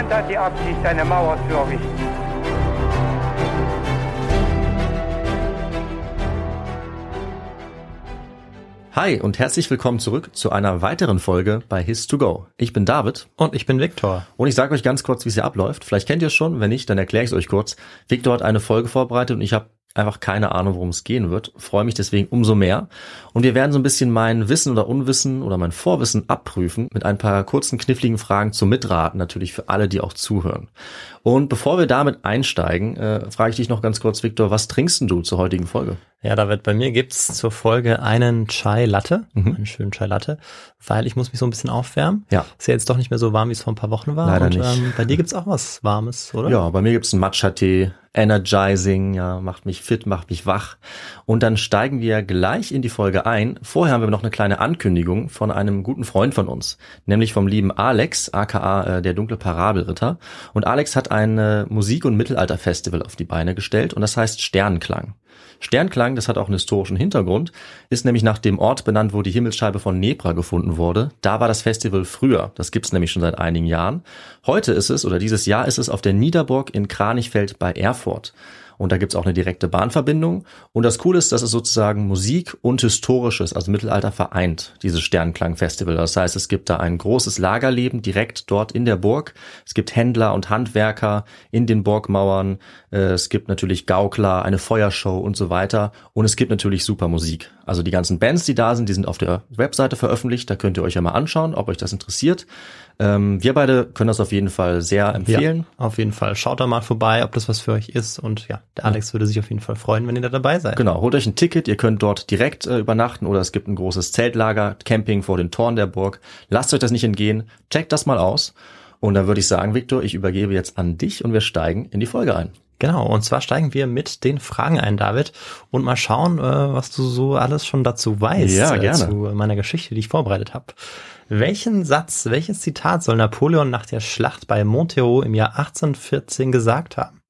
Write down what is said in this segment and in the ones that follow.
Niemand hat die Absicht, eine Mauer zu errichten. Hi und herzlich willkommen zurück zu einer weiteren Folge bei His2Go. Ich bin David Und ich bin Viktor. Und ich sage euch ganz kurz, wie es hier abläuft. Vielleicht kennt ihr es schon, wenn nicht, dann erkläre ich es euch kurz. Victor hat eine Folge vorbereitet und ich habe einfach keine Ahnung, worum es gehen wird. Freue mich deswegen umso mehr. Und wir werden so ein bisschen mein Wissen oder Unwissen oder mein Vorwissen abprüfen mit ein paar kurzen, kniffligen Fragen zum Mitraten, natürlich für alle, die auch zuhören. Und bevor wir damit einsteigen, äh, frage ich dich noch ganz kurz, Victor, was trinkst denn du zur heutigen Folge? Ja, David, bei mir gibt's zur Folge einen Chai Latte, einen schönen Chai Latte, weil ich muss mich so ein bisschen aufwärmen. Ja. Ist ja jetzt doch nicht mehr so warm, wie es vor ein paar Wochen war. Leider Und nicht. Ähm, bei dir gibt's auch was Warmes, oder? Ja, bei mir gibt's einen Matcha-Tee, energizing, ja, macht mich fit, macht mich wach. Und dann steigen wir gleich in die Folge ein. Vorher haben wir noch eine kleine Ankündigung von einem guten Freund von uns, nämlich vom lieben Alex, aka äh, der dunkle Parabelritter. Und Alex hat ein äh, Musik- und Mittelalter-Festival auf die Beine gestellt und das heißt Sternklang. Sternklang, das hat auch einen historischen Hintergrund, ist nämlich nach dem Ort benannt, wo die Himmelsscheibe von Nebra gefunden wurde. Da war das Festival früher. Das gibt's nämlich schon seit einigen Jahren. Heute ist es, oder dieses Jahr ist es auf der Niederburg in Kranichfeld bei Erfurt. Und da gibt's auch eine direkte Bahnverbindung. Und das Coole ist, dass es sozusagen Musik und Historisches, also Mittelalter vereint, dieses Sternklang-Festival. Das heißt, es gibt da ein großes Lagerleben direkt dort in der Burg. Es gibt Händler und Handwerker in den Burgmauern. Äh, Es gibt natürlich Gaukler, eine Feuershow und so weiter. Und es gibt natürlich super Musik. Also die ganzen Bands, die da sind, die sind auf der Webseite veröffentlicht. Da könnt ihr euch ja mal anschauen, ob euch das interessiert. Ähm, wir beide können das auf jeden Fall sehr empfehlen. Ja, auf jeden Fall. Schaut da mal vorbei, ob das was für euch ist. Und ja, der Alex würde sich auf jeden Fall freuen, wenn ihr da dabei seid. Genau, holt euch ein Ticket, ihr könnt dort direkt äh, übernachten oder es gibt ein großes Zeltlager, Camping vor den Toren der Burg. Lasst euch das nicht entgehen, checkt das mal aus. Und dann würde ich sagen, Victor, ich übergebe jetzt an dich und wir steigen in die Folge ein. Genau, und zwar steigen wir mit den Fragen ein, David, und mal schauen, äh, was du so alles schon dazu weißt, Ja, äh, gerne. zu meiner Geschichte, die ich vorbereitet habe. Welchen Satz, welches Zitat soll Napoleon nach der Schlacht bei Montereau im Jahr 1814 gesagt haben?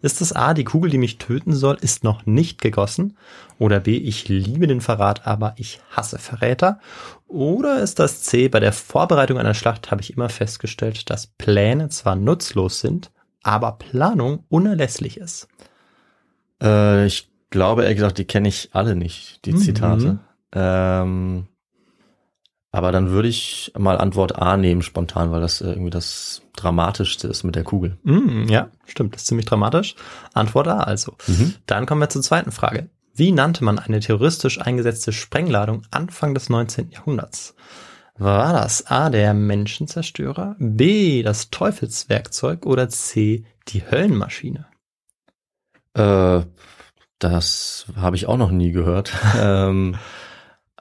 Ist es A, die Kugel, die mich töten soll, ist noch nicht gegossen? Oder B, ich liebe den Verrat, aber ich hasse Verräter? Oder ist das C, bei der Vorbereitung einer Schlacht habe ich immer festgestellt, dass Pläne zwar nutzlos sind, aber Planung unerlässlich ist? Äh, ich glaube, ehrlich gesagt, die kenne ich alle nicht, die Mhm. Zitate. Ähm, aber dann würde ich mal Antwort A nehmen, spontan, weil das irgendwie das Dramatischste ist mit der Kugel. Mm, ja, stimmt, das ist ziemlich dramatisch. Antwort A also. Dann kommen wir zur zweiten Frage. Wie nannte man eine terroristisch eingesetzte Sprengladung Anfang des 19. Jahrhunderts? War das A, der Menschenzerstörer, B, das Teufelswerkzeug oder C, die Höllenmaschine? Äh, das habe ich auch noch nie gehört. ähm,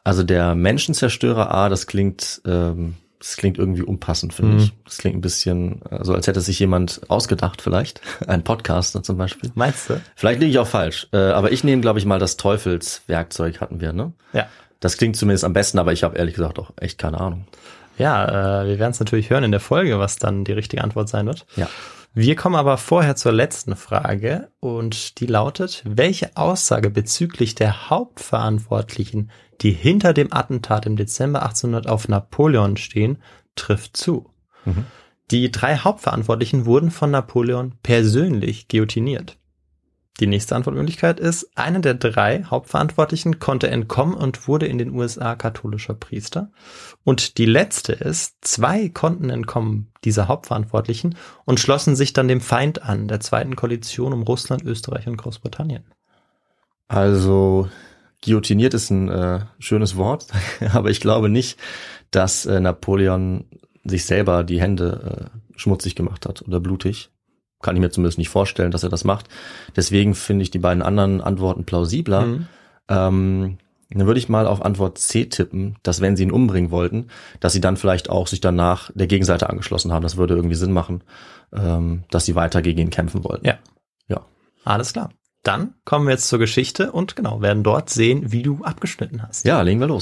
also der Menschenzerstörer A, das klingt, ähm, das klingt irgendwie unpassend, finde Mhm. ich. Das klingt ein bisschen, äh, so als hätte sich jemand ausgedacht, vielleicht. Ein Podcaster zum Beispiel. Meinst du? Vielleicht liege ich auch falsch. Äh, aber ich nehme, glaube ich, mal das Teufelswerkzeug hatten wir, ne? Ja. Das klingt zumindest am besten, aber ich habe ehrlich gesagt auch echt keine Ahnung. Ja, äh, wir werden es natürlich hören in der Folge, was dann die richtige Antwort sein wird. Ja. Wir kommen aber vorher zur letzten Frage und die lautet, welche Aussage bezüglich der Hauptverantwortlichen, die hinter dem Attentat im Dezember 1800 auf Napoleon stehen, trifft zu? Mhm. Die drei Hauptverantwortlichen wurden von Napoleon persönlich guillotiniert. Die nächste Antwortmöglichkeit ist, einer der drei Hauptverantwortlichen konnte entkommen und wurde in den USA katholischer Priester. Und die letzte ist, zwei konnten entkommen, dieser Hauptverantwortlichen, und schlossen sich dann dem Feind an, der zweiten Koalition um Russland, Österreich und Großbritannien. Also guillotiniert ist ein äh, schönes Wort, aber ich glaube nicht, dass äh, Napoleon sich selber die Hände äh, schmutzig gemacht hat oder blutig. Kann ich mir zumindest nicht vorstellen, dass er das macht. Deswegen finde ich die beiden anderen Antworten plausibler. Mhm. Ähm, Dann würde ich mal auf Antwort C tippen, dass wenn sie ihn umbringen wollten, dass sie dann vielleicht auch sich danach der Gegenseite angeschlossen haben. Das würde irgendwie Sinn machen, ähm, dass sie weiter gegen ihn kämpfen wollten. Ja. Ja. Alles klar. Dann kommen wir jetzt zur Geschichte und genau, werden dort sehen, wie du abgeschnitten hast. Ja, legen wir los.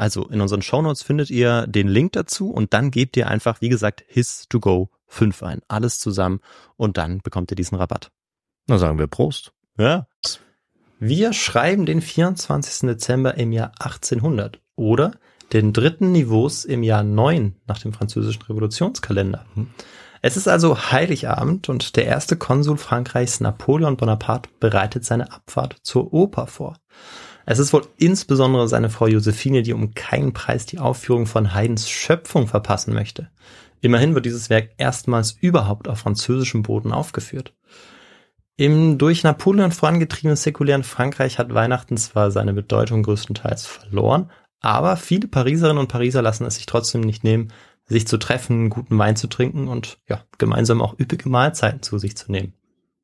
Also in unseren Shownotes findet ihr den Link dazu und dann gebt ihr einfach, wie gesagt, HIS2GO5 fünf ein. Alles zusammen und dann bekommt ihr diesen Rabatt. Na sagen wir Prost. Ja. Wir schreiben den 24. Dezember im Jahr 1800 oder den dritten Niveaus im Jahr 9 nach dem französischen Revolutionskalender. Mhm. Es ist also Heiligabend und der erste Konsul Frankreichs Napoleon Bonaparte bereitet seine Abfahrt zur Oper vor. Es ist wohl insbesondere seine Frau Josephine, die um keinen Preis die Aufführung von Haydns Schöpfung verpassen möchte. Immerhin wird dieses Werk erstmals überhaupt auf französischem Boden aufgeführt. Im durch Napoleon vorangetriebenen säkulären Frankreich hat Weihnachten zwar seine Bedeutung größtenteils verloren, aber viele Pariserinnen und Pariser lassen es sich trotzdem nicht nehmen, sich zu treffen, guten Wein zu trinken und ja, gemeinsam auch üppige Mahlzeiten zu sich zu nehmen.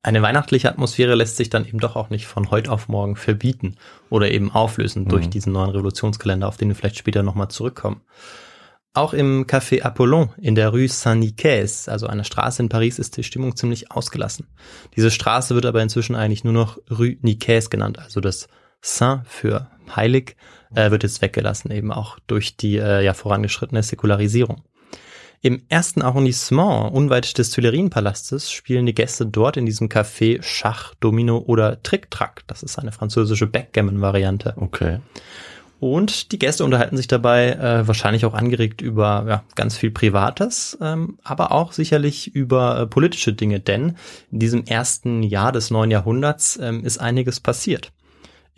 Eine weihnachtliche Atmosphäre lässt sich dann eben doch auch nicht von heute auf morgen verbieten oder eben auflösen mhm. durch diesen neuen Revolutionskalender, auf den wir vielleicht später nochmal zurückkommen. Auch im Café Apollon in der Rue Saint-Nicaise, also einer Straße in Paris, ist die Stimmung ziemlich ausgelassen. Diese Straße wird aber inzwischen eigentlich nur noch Rue Nicaise genannt, also das Saint für heilig äh, wird jetzt weggelassen, eben auch durch die äh, ja vorangeschrittene Säkularisierung. Im ersten Arrondissement, unweit des Tuilerienpalastes, spielen die Gäste dort in diesem Café Schach, Domino oder Trick-Track. Das ist eine französische Backgammon-Variante. Okay. Und die Gäste unterhalten sich dabei äh, wahrscheinlich auch angeregt über ja, ganz viel Privates, ähm, aber auch sicherlich über äh, politische Dinge, denn in diesem ersten Jahr des neuen Jahrhunderts ähm, ist einiges passiert.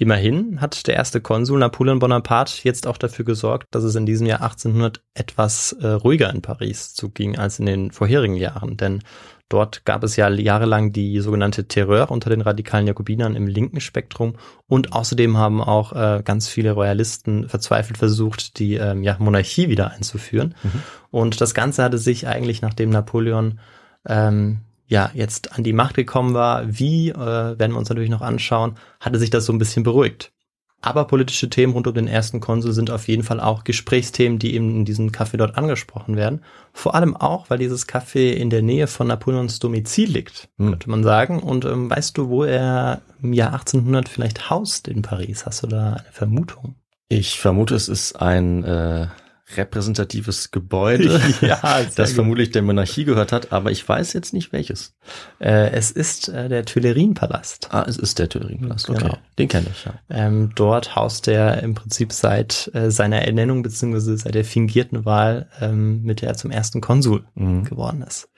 Immerhin hat der erste Konsul Napoleon Bonaparte jetzt auch dafür gesorgt, dass es in diesem Jahr 1800 etwas äh, ruhiger in Paris zuging als in den vorherigen Jahren, denn Dort gab es ja jahrelang die sogenannte Terreur unter den radikalen Jakobinern im linken Spektrum und außerdem haben auch äh, ganz viele Royalisten verzweifelt versucht, die ähm, ja, Monarchie wieder einzuführen. Mhm. Und das Ganze hatte sich eigentlich, nachdem Napoleon ähm, ja jetzt an die Macht gekommen war, wie, äh, werden wir uns natürlich noch anschauen, hatte sich das so ein bisschen beruhigt. Aber politische Themen rund um den ersten Konsul sind auf jeden Fall auch Gesprächsthemen, die eben in diesem Café dort angesprochen werden. Vor allem auch, weil dieses Café in der Nähe von Napoleons Domizil liegt, hm. könnte man sagen. Und ähm, weißt du, wo er im Jahr 1800 vielleicht haust in Paris? Hast du da eine Vermutung? Ich vermute, es ist ein äh, repräsentatives Gebäude, ja, das vermutlich der Monarchie gehört hat, aber ich weiß jetzt nicht welches. Äh, es ist äh, der Tuilerienpalast. Ah, es ist der Tuilerienpalast, okay. Genau. Den kenne ich, ja. Ähm, dort haust er im Prinzip seit äh, seiner Ernennung beziehungsweise seit der fingierten Wahl, ähm, mit der er zum ersten Konsul mhm. geworden ist.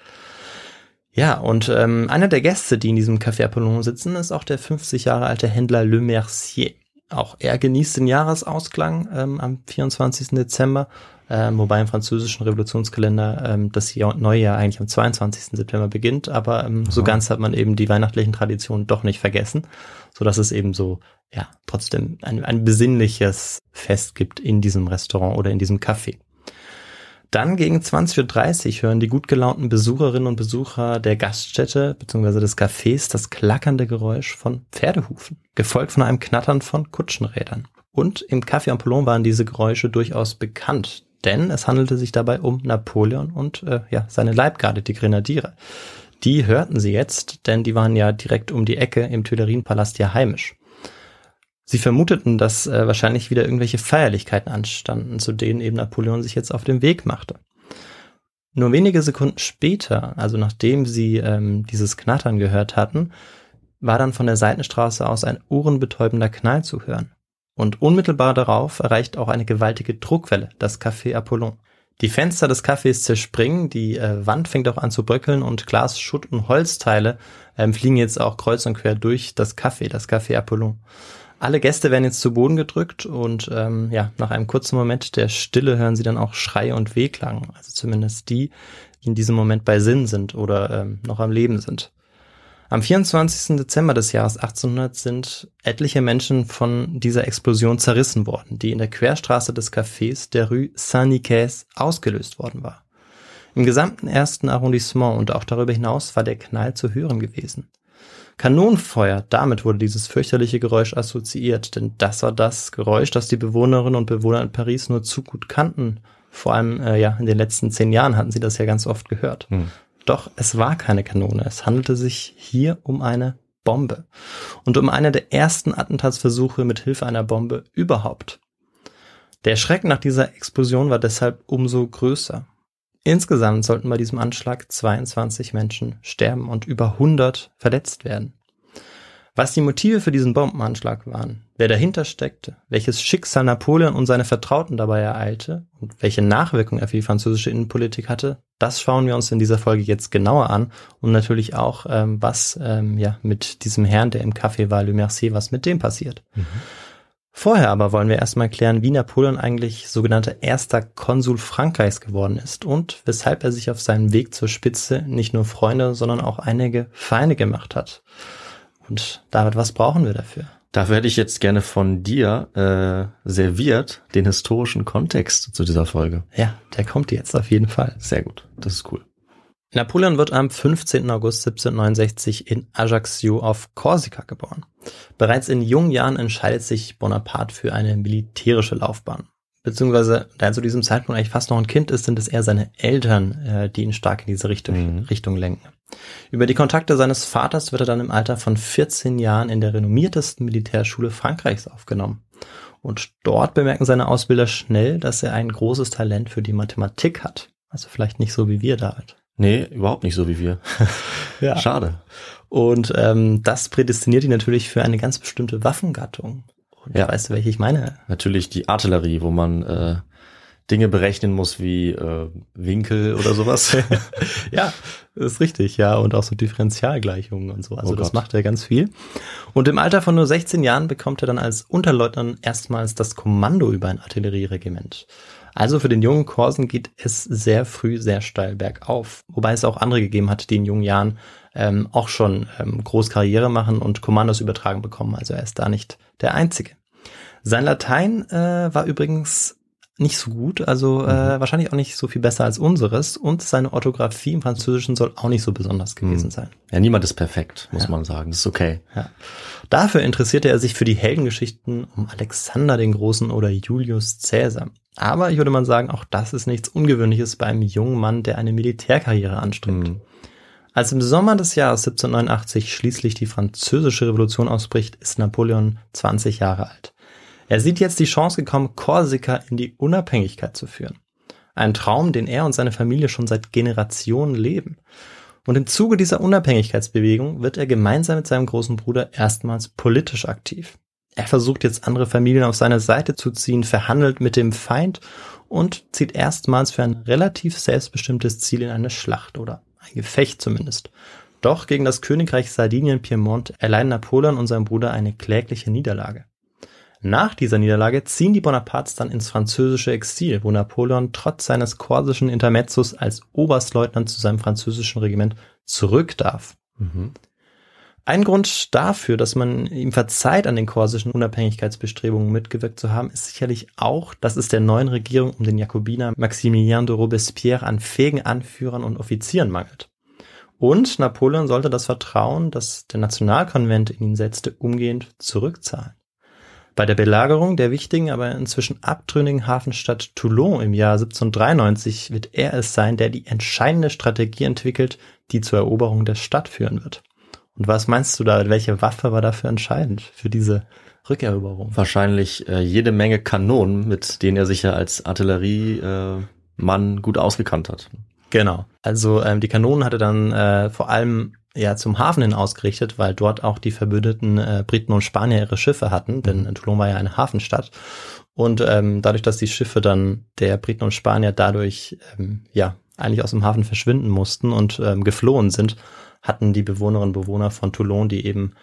Ja, und ähm, einer der Gäste, die in diesem Café Apollon sitzen, ist auch der 50 Jahre alte Händler Le Mercier. Auch er genießt den Jahresausklang ähm, am 24. Dezember, ähm, wobei im französischen Revolutionskalender ähm, das neue Jahr eigentlich am 22. September beginnt, aber ähm, so ganz hat man eben die weihnachtlichen Traditionen doch nicht vergessen, so dass es eben so ja trotzdem ein, ein besinnliches Fest gibt in diesem Restaurant oder in diesem Café. Dann gegen 20.30 Uhr hören die gut gelaunten Besucherinnen und Besucher der Gaststätte bzw. des Cafés das klackernde Geräusch von Pferdehufen, gefolgt von einem Knattern von Kutschenrädern. Und im Café Apollon waren diese Geräusche durchaus bekannt, denn es handelte sich dabei um Napoleon und äh, ja, seine Leibgarde, die Grenadiere. Die hörten sie jetzt, denn die waren ja direkt um die Ecke im Tuilerienpalast ja heimisch. Sie vermuteten, dass äh, wahrscheinlich wieder irgendwelche Feierlichkeiten anstanden, zu denen eben Napoleon sich jetzt auf den Weg machte. Nur wenige Sekunden später, also nachdem sie ähm, dieses Knattern gehört hatten, war dann von der Seitenstraße aus ein ohrenbetäubender Knall zu hören. Und unmittelbar darauf erreicht auch eine gewaltige Druckwelle das Café Apollon. Die Fenster des Cafés zerspringen, die äh, Wand fängt auch an zu bröckeln und Glas, Schutt und Holzteile ähm, fliegen jetzt auch kreuz und quer durch das Café, das Café Apollon. Alle Gäste werden jetzt zu Boden gedrückt und ähm, ja, nach einem kurzen Moment der Stille hören sie dann auch Schrei und Wehklang. Also zumindest die, die in diesem Moment bei Sinn sind oder ähm, noch am Leben sind. Am 24. Dezember des Jahres 1800 sind etliche Menschen von dieser Explosion zerrissen worden, die in der Querstraße des Cafés der Rue Saint-Nicaise ausgelöst worden war. Im gesamten ersten Arrondissement und auch darüber hinaus war der Knall zu hören gewesen. Kanonenfeuer, damit wurde dieses fürchterliche Geräusch assoziiert, denn das war das Geräusch, das die Bewohnerinnen und Bewohner in Paris nur zu gut kannten. Vor allem, äh, ja, in den letzten zehn Jahren hatten sie das ja ganz oft gehört. Hm. Doch es war keine Kanone. Es handelte sich hier um eine Bombe. Und um eine der ersten Attentatsversuche mit Hilfe einer Bombe überhaupt. Der Schreck nach dieser Explosion war deshalb umso größer. Insgesamt sollten bei diesem Anschlag 22 Menschen sterben und über 100 verletzt werden. Was die Motive für diesen Bombenanschlag waren, wer dahinter steckte, welches Schicksal Napoleon und seine Vertrauten dabei ereilte und welche Nachwirkungen er für die französische Innenpolitik hatte, das schauen wir uns in dieser Folge jetzt genauer an und natürlich auch, ähm, was ähm, ja mit diesem Herrn, der im Café war, Le Mercier, was mit dem passiert. Mhm. Vorher aber wollen wir erstmal klären, wie Napoleon eigentlich sogenannter erster Konsul Frankreichs geworden ist und weshalb er sich auf seinem Weg zur Spitze nicht nur Freunde, sondern auch einige Feinde gemacht hat. Und David, was brauchen wir dafür? Dafür hätte ich jetzt gerne von dir äh, serviert den historischen Kontext zu dieser Folge. Ja, der kommt jetzt auf jeden Fall. Sehr gut, das ist cool. Napoleon wird am 15. August 1769 in Ajaccio auf Korsika geboren. Bereits in jungen Jahren entscheidet sich Bonaparte für eine militärische Laufbahn. Beziehungsweise, da er zu diesem Zeitpunkt eigentlich fast noch ein Kind ist, sind es eher seine Eltern, äh, die ihn stark in diese Richtung, mhm. Richtung lenken. Über die Kontakte seines Vaters wird er dann im Alter von 14 Jahren in der renommiertesten Militärschule Frankreichs aufgenommen. Und dort bemerken seine Ausbilder schnell, dass er ein großes Talent für die Mathematik hat. Also vielleicht nicht so wie wir, David. Nee, überhaupt nicht so wie wir. ja. Schade. Und ähm, das prädestiniert ihn natürlich für eine ganz bestimmte Waffengattung. Und Ja. weißt du, welche ich meine? Natürlich die Artillerie, wo man äh, Dinge berechnen muss wie äh, Winkel oder sowas. ja, ist richtig, ja. Und auch so Differentialgleichungen und so. Also Oh das macht er ganz viel. Und im Alter von nur 16 Jahren bekommt er dann als Unterleutnant erstmals das Kommando über ein Artillerieregiment. Also für den jungen Korsen geht es sehr früh sehr steil bergauf. Wobei es auch andere gegeben hat, die in jungen Jahren ähm, auch schon ähm, groß Karriere machen und Kommandos übertragen bekommen. Also er ist da nicht der Einzige. Sein Latein äh, war übrigens nicht so gut, also äh, wahrscheinlich auch nicht so viel besser als unseres und seine Orthographie im Französischen soll auch nicht so besonders gewesen Hm. sein. ja, niemand ist perfekt, muss Ja. man sagen. Das ist okay. Ja. Dafür interessierte er sich für die Heldengeschichten um Alexander den Großen oder Julius Caesar. Aber ich würde mal sagen, auch das ist nichts Ungewöhnliches bei einem jungen Mann, der eine Militärkarriere anstrebt. Hm. Als im Sommer des Jahres 1789 schließlich die französische Revolution ausbricht, ist Napoleon 20 Jahre alt. Er sieht jetzt die Chance gekommen, Korsika in die Unabhängigkeit zu führen. Ein Traum, den er und seine Familie schon seit Generationen leben. Und im Zuge dieser Unabhängigkeitsbewegung wird er gemeinsam mit seinem großen Bruder erstmals politisch aktiv. Er versucht jetzt andere Familien auf seine Seite zu ziehen, verhandelt mit dem Feind und zieht erstmals für ein relativ selbstbestimmtes Ziel in eine Schlacht oder ein Gefecht zumindest. Doch gegen das Königreich Sardinien-Piemont erleiden Napoleon und sein Bruder eine klägliche Niederlage. Nach dieser Niederlage ziehen die Bonapartes dann ins französische Exil, wo Napoleon trotz seines korsischen Intermezzos als Oberstleutnant zu seinem französischen Regiment zurück darf. Mhm. Ein Grund dafür, dass man ihm verzeiht, an den korsischen Unabhängigkeitsbestrebungen mitgewirkt zu haben, ist sicherlich auch, dass es der neuen Regierung um den Jakobiner Maximilien de Robespierre an fähigen Anführern und Offizieren mangelt. Und Napoleon sollte das Vertrauen, das der Nationalkonvent in ihn setzte, umgehend zurückzahlen. Bei der Belagerung der wichtigen, aber inzwischen abtrünnigen Hafenstadt Toulon im Jahr 1793 wird er es sein, der die entscheidende Strategie entwickelt, die zur Eroberung der Stadt führen wird. Und was meinst du da? Welche Waffe war dafür entscheidend für diese Rückeroberung? Wahrscheinlich äh, jede Menge Kanonen, mit denen er sich ja als Artilleriemann äh, gut ausgekannt hat. Genau. Also ähm, die Kanonen hatte dann äh, vor allem ja zum Hafen hin ausgerichtet, weil dort auch die verbündeten äh, Briten und Spanier ihre Schiffe hatten, denn äh, Toulon war ja eine Hafenstadt. Und ähm, dadurch, dass die Schiffe dann der Briten und Spanier dadurch ähm, ja eigentlich aus dem Hafen verschwinden mussten und ähm, geflohen sind, hatten die Bewohnerinnen und Bewohner von Toulon, die eben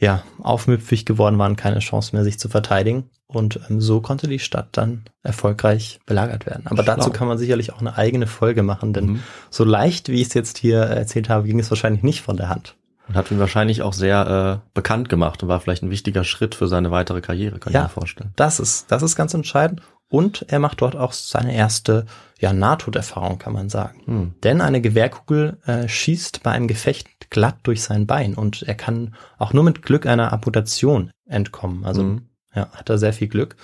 ja aufmüpfig geworden waren, keine Chance mehr, sich zu verteidigen. Und ähm, so konnte die Stadt dann erfolgreich belagert werden. Aber Schlau. dazu kann man sicherlich auch eine eigene Folge machen, denn Mhm. so leicht, wie ich es jetzt hier erzählt habe, ging es wahrscheinlich nicht von der Hand. Und hat ihn wahrscheinlich auch sehr äh, bekannt gemacht und war vielleicht ein wichtiger Schritt für seine weitere Karriere, kann Ja. ich mir vorstellen. Das ist, das ist ganz entscheidend. Und er macht dort auch seine erste ja, Nahtoderfahrung, kann man sagen. Hm. Denn eine Gewehrkugel äh, schießt bei einem Gefecht glatt durch sein Bein und er kann auch nur mit Glück einer Amputation entkommen. Also Mhm. ja, hat er sehr viel Glück.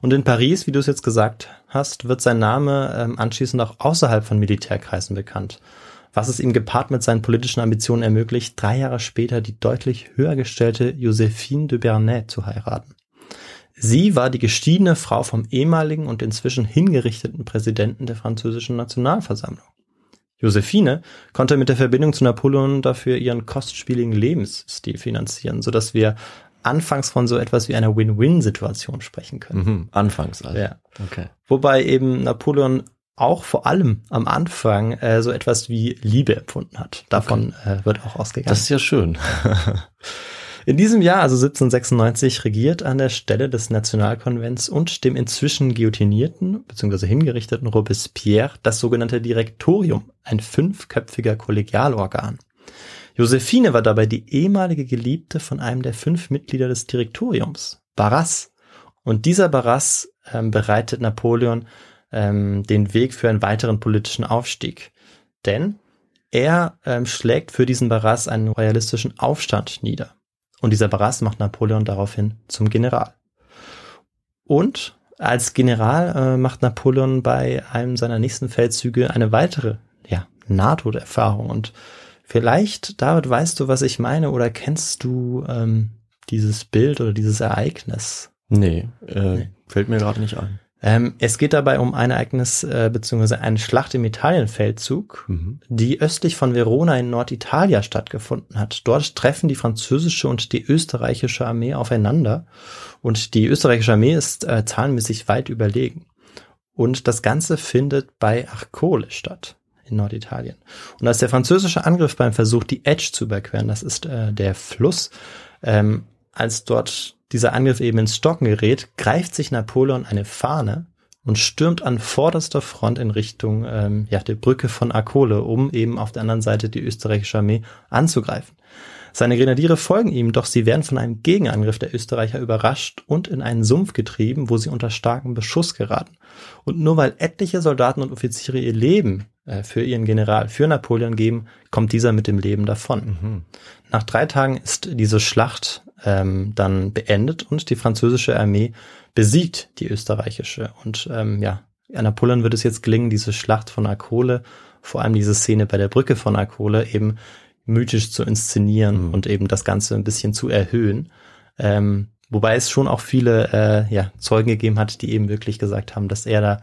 Und in Paris, wie du es jetzt gesagt hast, wird sein Name ähm, anschließend auch außerhalb von Militärkreisen bekannt. Was es ihm gepaart mit seinen politischen Ambitionen ermöglicht, drei Jahre später die deutlich höher gestellte Josephine de Bernay zu heiraten. Sie war die gestiegene Frau vom ehemaligen und inzwischen hingerichteten Präsidenten der französischen Nationalversammlung. Josephine konnte mit der Verbindung zu Napoleon dafür ihren kostspieligen Lebensstil finanzieren, sodass wir anfangs von so etwas wie einer Win-Win-Situation sprechen können. Mhm. Anfangs also. Ja. Okay. Wobei eben Napoleon auch vor allem am Anfang äh, so etwas wie Liebe empfunden hat. Davon äh, wird auch ausgegangen. Das ist ja schön. In diesem Jahr, also 1796, regiert an der Stelle des Nationalkonvents und dem inzwischen guillotinierten bzw. hingerichteten Robespierre das sogenannte Direktorium, ein fünfköpfiger Kollegialorgan. Josephine war dabei die ehemalige Geliebte von einem der fünf Mitglieder des Direktoriums, Barras. Und dieser Barras ähm, bereitet Napoleon ähm, den Weg für einen weiteren politischen Aufstieg. Denn er ähm, schlägt für diesen Barras einen royalistischen Aufstand nieder. Und dieser Barras macht Napoleon daraufhin zum General. Und als General äh, macht Napoleon bei einem seiner nächsten Feldzüge eine weitere, ja, Nahtoderfahrung. Und vielleicht, David, weißt du, was ich meine, oder kennst du ähm, dieses Bild oder dieses Ereignis? Nee, äh, Nee. fällt mir gerade nicht ein. Ähm, es geht dabei um ein Ereignis äh, beziehungsweise eine Schlacht im Italienfeldzug, Mhm. die östlich von Verona in Norditalia stattgefunden hat. Dort treffen die französische und die österreichische Armee aufeinander und die österreichische Armee ist äh, zahlenmäßig weit überlegen. Und das Ganze findet bei Arcole statt in Norditalien. Und als der französische Angriff beim Versuch, die Edge zu überqueren, das ist äh, der Fluss, ähm, als dort dieser Angriff eben ins Stocken gerät, greift sich Napoleon eine Fahne und stürmt an vorderster Front in Richtung ähm, ja, der Brücke von Arcole, um eben auf der anderen Seite die österreichische Armee anzugreifen. Seine Grenadiere folgen ihm, doch sie werden von einem Gegenangriff der Österreicher überrascht und in einen Sumpf getrieben, wo sie unter starkem Beschuss geraten. Und nur weil etliche Soldaten und Offiziere ihr Leben äh, für ihren General, für Napoleon geben, kommt dieser mit dem Leben davon. Mhm. Nach drei Tagen ist diese Schlacht ähm, dann beendet und die französische Armee besiegt die österreichische. Und ähm, ja, Napoleon wird es jetzt gelingen, diese Schlacht von Arcole, vor allem diese Szene bei der Brücke von Arcole, eben mythisch zu inszenieren Mhm. und eben das Ganze ein bisschen zu erhöhen. Ähm, wobei es schon auch viele äh, ja, Zeugen gegeben hat, die eben wirklich gesagt haben, dass er da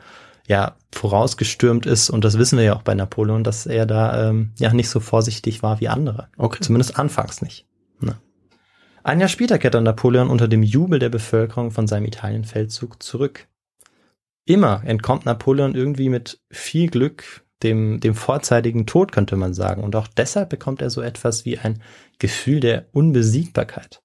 ja vorausgestürmt ist und das wissen wir ja auch bei Napoleon, dass er da ähm, ja nicht so vorsichtig war wie andere. Okay. Zumindest anfangs nicht. Ein Jahr später kehrt dann Napoleon unter dem Jubel der Bevölkerung von seinem Italienfeldzug zurück. Immer entkommt Napoleon irgendwie mit viel Glück dem, dem vorzeitigen Tod, könnte man sagen. Und auch deshalb bekommt er so etwas wie ein Gefühl der Unbesiegbarkeit.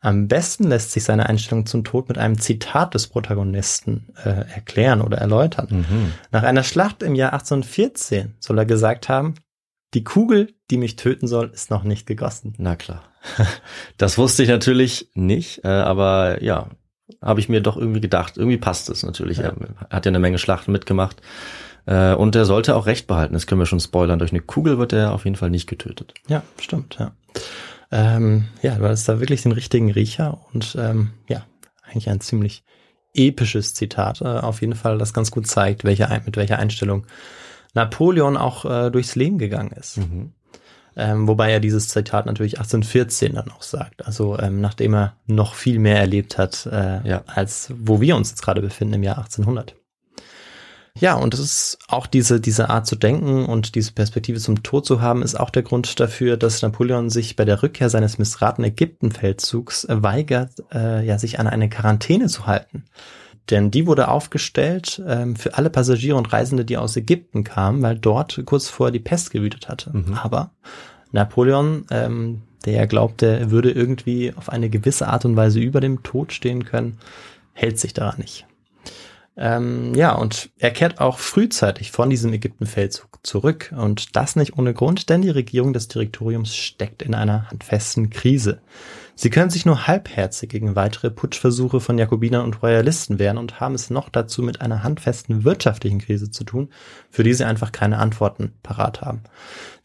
Am besten lässt sich seine Einstellung zum Tod mit einem Zitat des Protagonisten äh, erklären oder erläutern. Mhm. Nach einer Schlacht im Jahr 1814 soll er gesagt haben, die Kugel, die mich töten soll, ist noch nicht gegossen. Na klar. Das wusste ich natürlich nicht, äh, aber ja, habe ich mir doch irgendwie gedacht. Irgendwie passt es natürlich. Ja. Er hat ja eine Menge Schlachten mitgemacht. Äh, Und er sollte auch recht behalten. Das können wir schon spoilern. Durch eine Kugel wird er auf jeden Fall nicht getötet. Ja, stimmt, ja. Ähm, ja, du hast da wirklich den richtigen Riecher und ähm, ja, eigentlich ein ziemlich episches Zitat. Äh, auf jeden Fall, das ganz gut zeigt, welche, mit welcher Einstellung Napoleon auch äh, durchs Leben gegangen ist. Mhm. Ähm, wobei er dieses Zitat natürlich 1814 dann auch sagt. Also ähm, nachdem er noch viel mehr erlebt hat, äh, Ja. als wo wir uns jetzt gerade befinden im Jahr 1800. Ja, und es ist auch diese, diese Art zu denken und diese Perspektive zum Tod zu haben, ist auch der Grund dafür, dass Napoleon sich bei der Rückkehr seines missratenen Ägyptenfeldzugs weigert, äh, ja, sich an eine Quarantäne zu halten. Denn die wurde aufgestellt ähm, für alle Passagiere und Reisende, die aus Ägypten kamen, weil dort kurz vorher die Pest gewütet hatte. Mhm. Aber Napoleon, ähm, der ja glaubte, er würde irgendwie auf eine gewisse Art und Weise über dem Tod stehen können, hält sich daran nicht. Ähm, ja, und er kehrt auch frühzeitig von diesem Ägyptenfeldzug zurück. Und das nicht ohne Grund, denn die Regierung des Direktoriums steckt in einer handfesten Krise. Sie können sich nur halbherzig gegen weitere Putschversuche von Jakobinern und Royalisten wehren und haben es noch dazu mit einer handfesten wirtschaftlichen Krise zu tun, für die sie einfach keine Antworten parat haben.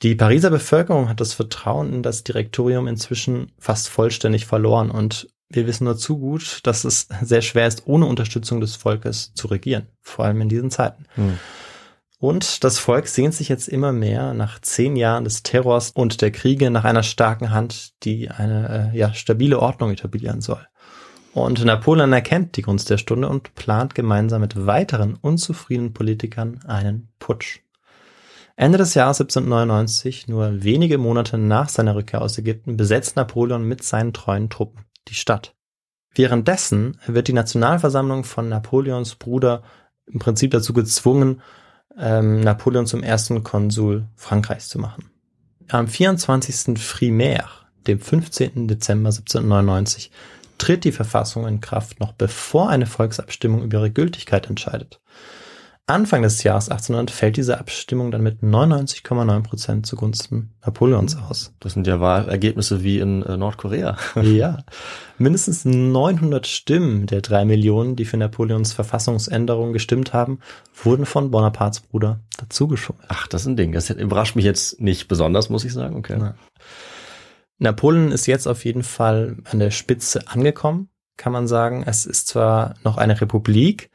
Die Pariser Bevölkerung hat das Vertrauen in das Direktorium inzwischen fast vollständig verloren und wir wissen nur zu gut, dass es sehr schwer ist, ohne Unterstützung des Volkes zu regieren, vor allem in diesen Zeiten. Mhm. Und das Volk sehnt sich jetzt immer mehr nach zehn Jahren des Terrors und der Kriege nach einer starken Hand, die eine äh, ja, stabile Ordnung etablieren soll. Und Napoleon erkennt die Gunst der Stunde und plant gemeinsam mit weiteren unzufriedenen Politikern einen Putsch. Ende des Jahres 1799, nur wenige Monate nach seiner Rückkehr aus Ägypten, besetzt Napoleon mit seinen treuen Truppen die Stadt. Währenddessen wird die Nationalversammlung von Napoleons Bruder im Prinzip dazu gezwungen, ähm, Napoleon zum ersten Konsul Frankreichs zu machen. Am 24. Frimaire, dem 15. Dezember 1799, tritt die Verfassung in Kraft, noch bevor eine Volksabstimmung über ihre Gültigkeit entscheidet. Anfang des Jahres 1800 fällt diese Abstimmung dann mit 99,9 Prozent zugunsten Napoleons aus. Das sind ja Wahlergebnisse wie in äh, Nordkorea. Ja, mindestens 900 Stimmen der drei Millionen, die für Napoleons Verfassungsänderung gestimmt haben, wurden von Bonapartes Bruder dazugeschummelt. Ach, das ist ein Ding. Das überrascht mich jetzt nicht besonders, muss ich sagen. Okay. Ja. Napoleon ist jetzt auf jeden Fall an der Spitze angekommen, kann man sagen. Es ist zwar noch eine Republik,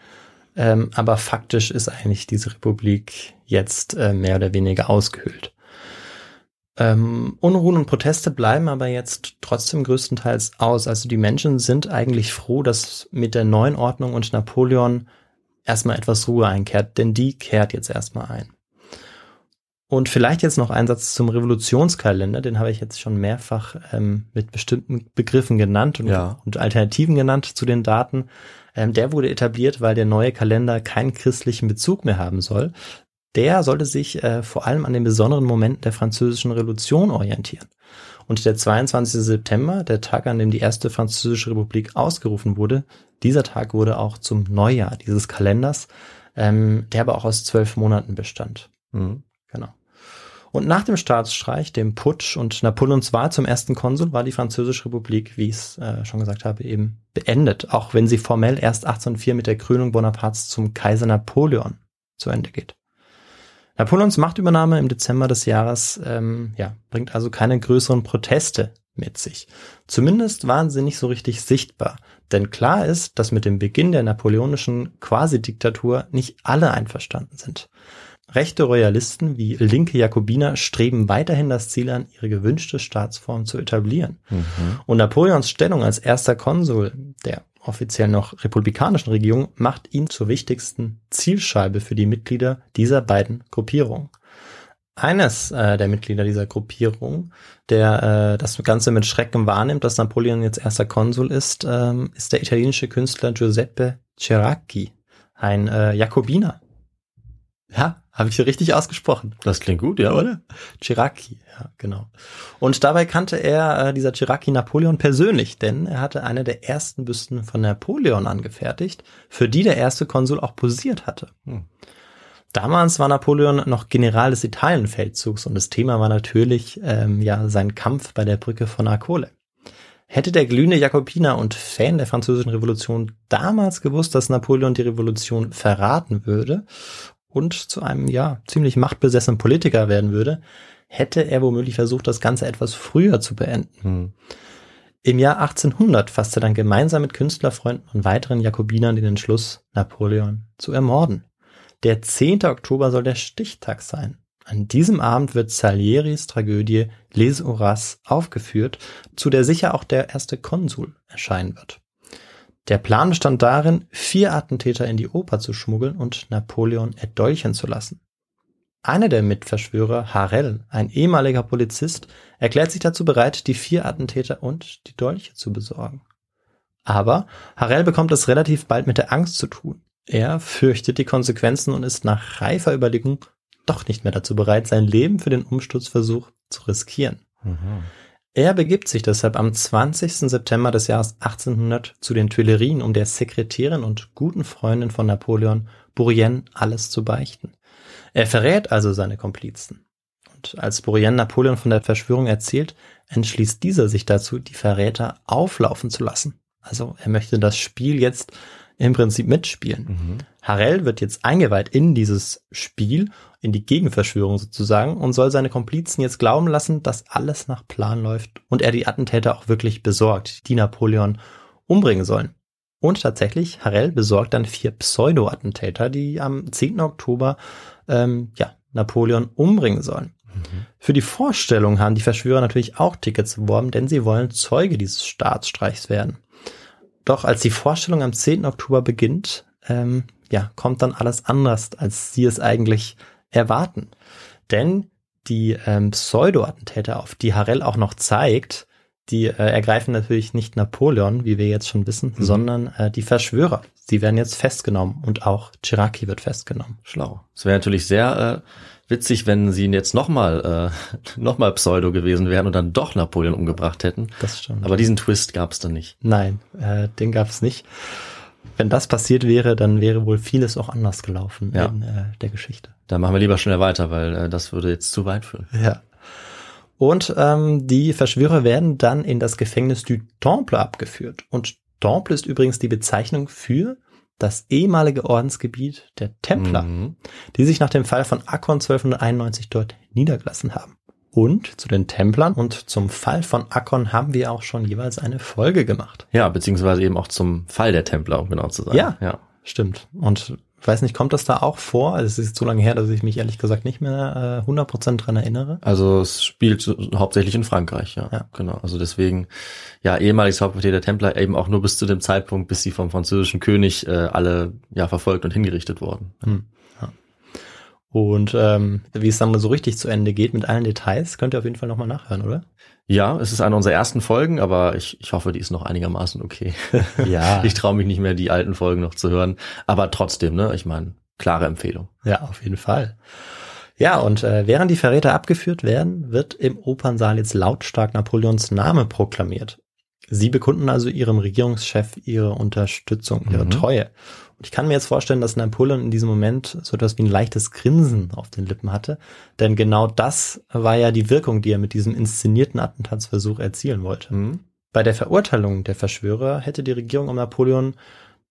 ähm, aber faktisch ist eigentlich diese Republik jetzt äh, mehr oder weniger ausgehöhlt. Ähm, Unruhen und Proteste bleiben aber jetzt trotzdem größtenteils aus. Also die Menschen sind eigentlich froh, dass mit der neuen Ordnung und Napoleon erstmal etwas Ruhe einkehrt, denn die kehrt jetzt erstmal ein. Und vielleicht jetzt noch ein Satz zum Revolutionskalender, den habe ich jetzt schon mehrfach ähm, mit bestimmten Begriffen genannt und, Ja. und Alternativen genannt zu den Daten. Ähm, der wurde etabliert, weil der neue Kalender keinen christlichen Bezug mehr haben soll. Der sollte sich äh, vor allem an den besonderen Momenten der französischen Revolution orientieren. Und der 22. September, der Tag, an dem die erste französische Republik ausgerufen wurde, dieser Tag wurde auch zum Neujahr dieses Kalenders, ähm, der aber auch aus zwölf Monaten bestand. Mhm. Und nach dem Staatsstreich, dem Putsch und Napoleons Wahl zum ersten Konsul war die Französische Republik, wie ich es äh, schon gesagt habe, eben beendet, auch wenn sie formell erst 1804 mit der Krönung Bonapartes zum Kaiser Napoleon zu Ende geht. Napoleons Machtübernahme im Dezember des Jahres ähm, ja, bringt also keine größeren Proteste mit sich. Zumindest waren sie nicht so richtig sichtbar. Denn klar ist, dass mit dem Beginn der napoleonischen Quasi-Diktatur nicht alle einverstanden sind. Rechte Royalisten wie linke Jakobiner streben weiterhin das Ziel an, ihre gewünschte Staatsform zu etablieren. Und Napoleons Stellung als erster Konsul der offiziell noch republikanischen Regierung macht ihn zur wichtigsten Zielscheibe für die Mitglieder dieser beiden Gruppierungen. Eines äh, der Mitglieder dieser Gruppierung, der äh, das Ganze mit Schrecken wahrnimmt, dass Napoleon jetzt erster Konsul ist, ähm, ist der italienische Künstler Giuseppe Ceracchi, ein äh, Jakobiner. Ja, habe ich hier richtig ausgesprochen. Das klingt gut, ja, oder? Chiraki, ja, genau. Und dabei kannte er, äh, dieser Chiraki, Napoleon persönlich, denn er hatte eine der ersten Büsten von Napoleon angefertigt, für die der erste Konsul auch posiert hatte. Hm. Damals war Napoleon noch General des Italienfeldzugs und das Thema war natürlich ähm, ja sein Kampf bei der Brücke von Arcole. Hätte der glühende Jakobiner und Fan der französischen Revolution damals gewusst, dass Napoleon die Revolution verraten würde und zu einem ja ziemlich machtbesessenen Politiker werden würde, hätte er womöglich versucht, das Ganze etwas früher zu beenden. Hm. Im Jahr 1800 fasste dann gemeinsam mit Künstlerfreunden und weiteren Jakobinern den Entschluss, Napoleon zu ermorden. Der 10. Oktober soll der Stichtag sein. An diesem Abend wird Salieris Tragödie Les Horaces aufgeführt, zu der sicher auch der erste Konsul erscheinen wird. Der Plan bestand darin, vier Attentäter in die Oper zu schmuggeln und Napoleon erdolchen zu lassen. Einer der Mitverschwörer, Harel, ein ehemaliger Polizist, erklärt sich dazu bereit, die vier Attentäter und die Dolche zu besorgen. Aber Harel bekommt es relativ bald mit der Angst zu tun. Er fürchtet die Konsequenzen und ist nach reifer Überlegung doch nicht mehr dazu bereit, sein Leben für den Umsturzversuch zu riskieren. Er begibt sich deshalb am 20. September des Jahres 1800 zu den Tuilerien, um der Sekretärin und guten Freundin von Napoleon, Bourrienne, alles zu beichten. Er verrät also seine Komplizen. Und als Bourrienne Napoleon von der Verschwörung erzählt, entschließt dieser sich dazu, die Verräter auflaufen zu lassen. Also er möchte das Spiel jetzt im Prinzip mitspielen. Harel wird jetzt eingeweiht in dieses Spiel, in die Gegenverschwörung sozusagen und soll seine Komplizen jetzt glauben lassen, dass alles nach Plan läuft und er die Attentäter auch wirklich besorgt, die Napoleon umbringen sollen. Und tatsächlich, Harel besorgt dann vier Pseudo-Attentäter, die am 10. Oktober ähm, ja, Napoleon umbringen sollen. Für die Vorstellung haben die Verschwörer natürlich auch Tickets beworben, denn sie wollen Zeuge dieses Staatsstreichs werden. Doch als die Vorstellung am 10. Oktober beginnt, ähm, ja, kommt dann alles anders, als sie es eigentlich erwarten. Denn die ähm, Pseudo-Attentäter, auf die Harel auch noch zeigt, die äh, ergreifen natürlich nicht Napoleon, wie wir jetzt schon wissen, sondern äh, die Verschwörer. Sie werden jetzt festgenommen und auch Chiraki wird festgenommen. Schlau. Es wäre natürlich sehr äh, witzig, wenn sie jetzt nochmal äh, noch mal Pseudo gewesen wären und dann doch Napoleon umgebracht hätten. Das stimmt. Aber diesen Twist gab es dann nicht. Nein, äh, den gab es nicht. Wenn das passiert wäre, dann wäre wohl vieles auch anders gelaufen Ja. in äh, der Geschichte. Da machen wir lieber schnell weiter, weil äh, das würde jetzt zu weit führen. Ja. Und ähm, die Verschwörer werden dann in das Gefängnis du Temple abgeführt. Und Temple ist übrigens die Bezeichnung für das ehemalige Ordensgebiet der Templer, Mhm. die sich nach dem Fall von Akkon 1291 dort niedergelassen haben. Und zu den Templern und zum Fall von Akkon haben wir auch schon jeweils eine Folge gemacht. Ja, beziehungsweise eben auch zum Fall der Templer, um genau zu sein. Ja. ja. Stimmt. Und weiß nicht, kommt das da auch vor? Also es ist so lange her, dass ich mich ehrlich gesagt nicht mehr äh, 100% dran erinnere. Also es spielt hauptsächlich in Frankreich, ja. Ja. Genau. Also deswegen, ja, ehemaliges Hauptquartier der Templer eben auch nur bis zu dem Zeitpunkt, bis sie vom französischen König äh, alle ja verfolgt und hingerichtet wurden. Und ähm, wie es dann so richtig zu Ende geht mit allen Details, könnt ihr auf jeden Fall nochmal nachhören, oder? Ja, es ist eine unserer ersten Folgen, aber ich, ich hoffe, die ist noch einigermaßen okay. Ja. ich traue mich nicht mehr, die alten Folgen noch zu hören. Aber trotzdem, ne, ich meine, klare Empfehlung. Ja, auf jeden Fall. Ja, und äh, während die Verräter abgeführt werden, wird im Opernsaal jetzt lautstark Napoleons Name proklamiert. Sie bekunden also ihrem Regierungschef ihre Unterstützung, ihre Mhm. Treue. Und ich kann mir jetzt vorstellen, dass Napoleon in diesem Moment so etwas wie ein leichtes Grinsen auf den Lippen hatte, denn genau das war ja die Wirkung, die er mit diesem inszenierten Attentatsversuch erzielen wollte. Mhm. Bei der Verurteilung der Verschwörer hätte die Regierung um Napoleon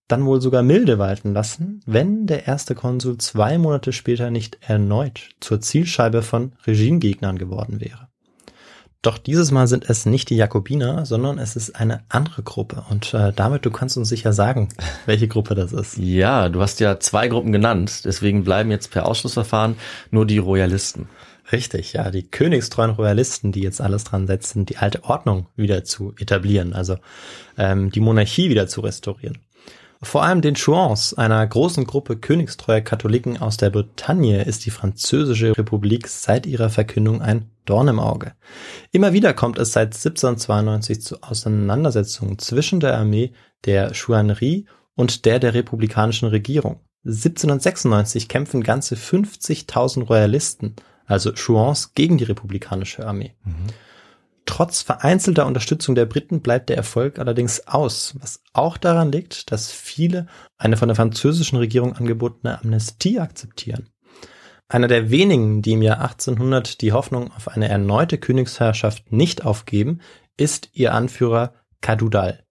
dann wohl sogar milde walten lassen, wenn der erste Konsul zwei Monate später nicht erneut zur Zielscheibe von Regimegegnern geworden wäre. Doch dieses Mal sind es nicht die Jakobiner, sondern es ist eine andere Gruppe. Und äh, damit, du kannst uns sicher sagen, welche Gruppe das ist. Ja, du hast ja zwei Gruppen genannt, deswegen bleiben jetzt per Ausschlussverfahren nur die Royalisten. Richtig, ja, die königstreuen Royalisten, die jetzt alles dran setzen, die alte Ordnung wieder zu etablieren, also ähm, die Monarchie wieder zu restaurieren. Vor allem den Chouans, einer großen Gruppe königstreuer Katholiken aus der Bretagne, ist die französische Republik seit ihrer Verkündung ein Dorn im Auge. Immer wieder kommt es seit 1792 zu Auseinandersetzungen zwischen der Armee der Chouannerie und der der republikanischen Regierung. 1796 kämpfen ganze 50.000 Royalisten, also Chouans, gegen die republikanische Armee. Trotz vereinzelter Unterstützung der Briten bleibt der Erfolg allerdings aus, was auch daran liegt, dass viele eine von der französischen Regierung angebotene Amnestie akzeptieren. Einer der wenigen, die im Jahr 1800 die Hoffnung auf eine erneute Königsherrschaft nicht aufgeben, ist ihr Anführer Cadoudal.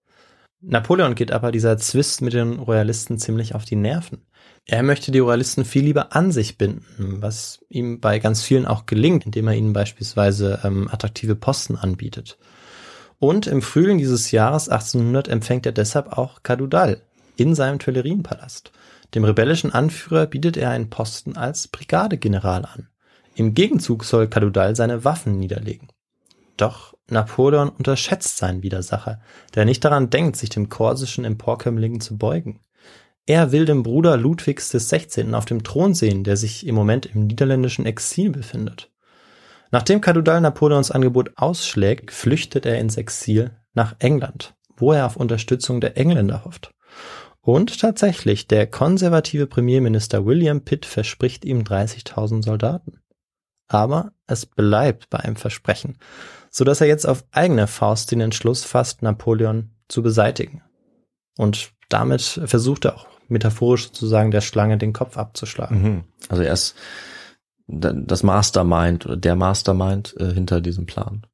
Napoleon geht aber dieser Zwist mit den Royalisten ziemlich auf die Nerven. Er möchte die Royalisten viel lieber an sich binden, was ihm bei ganz vielen auch gelingt, indem er ihnen beispielsweise ähm, attraktive Posten anbietet. Und im Frühling dieses Jahres 1800 empfängt er deshalb auch Cadoudal in seinem Tuilerienpalast. Dem rebellischen Anführer bietet er einen Posten als Brigadegeneral an. Im Gegenzug soll Cadoudal seine Waffen niederlegen. Doch Napoleon unterschätzt seinen Widersacher, der nicht daran denkt, sich dem korsischen Emporkömmling zu beugen. Er will den Bruder Ludwigs 16. auf dem Thron sehen, der sich im Moment im niederländischen Exil befindet. Nachdem Cadoudal Napoleons Angebot ausschlägt, flüchtet er ins Exil nach England, wo er auf Unterstützung der Engländer hofft. Und tatsächlich, der konservative Premierminister William Pitt verspricht ihm 30.000 Soldaten. Aber es bleibt bei einem Versprechen, so dass er jetzt auf eigene Faust den Entschluss fasst, Napoleon zu beseitigen. Und damit versucht er auch metaphorisch sozusagen der Schlange den Kopf abzuschlagen. Mhm. Also er ist da- das Mastermind oder der Mastermind äh, hinter diesem Plan.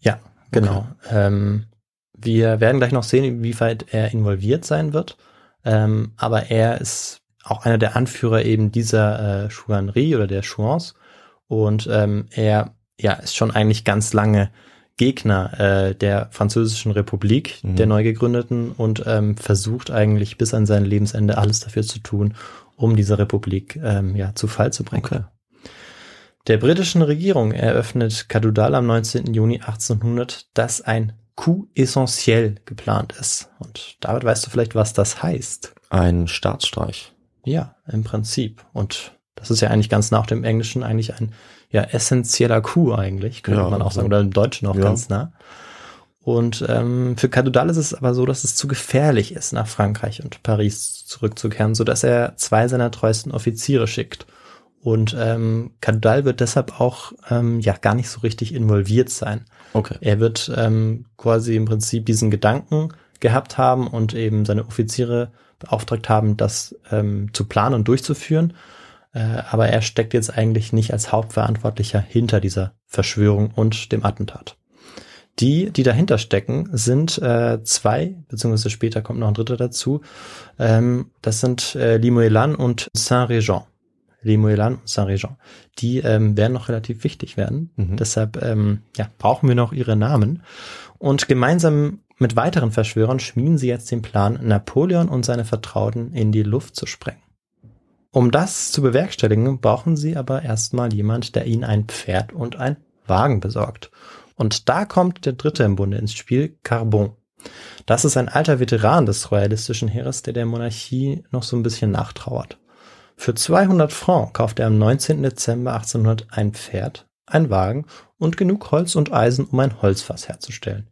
Ja, genau. Ähm, wir werden gleich noch sehen, inwieweit er involviert sein wird. Ähm, aber er ist auch einer der Anführer eben dieser äh, Chouannerie oder der Chouans. Und ähm, er ja, ist schon eigentlich ganz lange Gegner äh, der Französischen Republik, Mhm. der neu gegründeten, und ähm, versucht eigentlich bis an sein Lebensende alles dafür zu tun, um diese Republik ähm, ja, zu Fall zu bringen. Okay. Der britischen Regierung eröffnet Cadoudal am 19. Juni 1800, dass ein Coup essentiel geplant ist. Und David, weißt du vielleicht, was das heißt? Ein Staatsstreich. Ja, im Prinzip. Und das ist ja eigentlich ganz nach dem Englischen eigentlich ein ja essentieller Coup eigentlich, könnte Ja, man auch sagen, oder im Deutschen auch ja. ganz nah. Und ähm, für Cadoudal ist es aber so, dass es zu gefährlich ist, nach Frankreich und Paris zurückzukehren, so dass er zwei seiner treuesten Offiziere schickt. Und ähm, Cadoudal wird deshalb auch ähm, ja gar nicht so richtig involviert sein. Okay. Er wird ähm, quasi im Prinzip diesen Gedanken gehabt haben und eben seine Offiziere beauftragt haben, das ähm, zu planen und durchzuführen. Äh, aber er steckt jetzt eigentlich nicht als Hauptverantwortlicher hinter dieser Verschwörung und dem Attentat. Die, die dahinter stecken, sind äh, zwei, beziehungsweise später kommt noch ein dritter dazu. Ähm, das sind äh, Limoelan und Saint-Réjean. Limoelan und Saint-Réjean. Die ähm, werden noch relativ wichtig werden. Mhm. Deshalb ähm, ja, brauchen wir noch ihre Namen. Und gemeinsam mit weiteren Verschwörern schmieden sie jetzt den Plan, Napoleon und seine Vertrauten in die Luft zu sprengen. Um das zu bewerkstelligen, brauchen sie aber erstmal jemand, der ihnen ein Pferd und ein Wagen besorgt. Und da kommt der dritte im Bunde ins Spiel, Carbon. Das ist ein alter Veteran des royalistischen Heeres, der der Monarchie noch so ein bisschen nachtrauert. Für 200 Francs kauft er am 19. Dezember 1800 ein Pferd, ein Wagen und genug Holz und Eisen, um ein Holzfass herzustellen.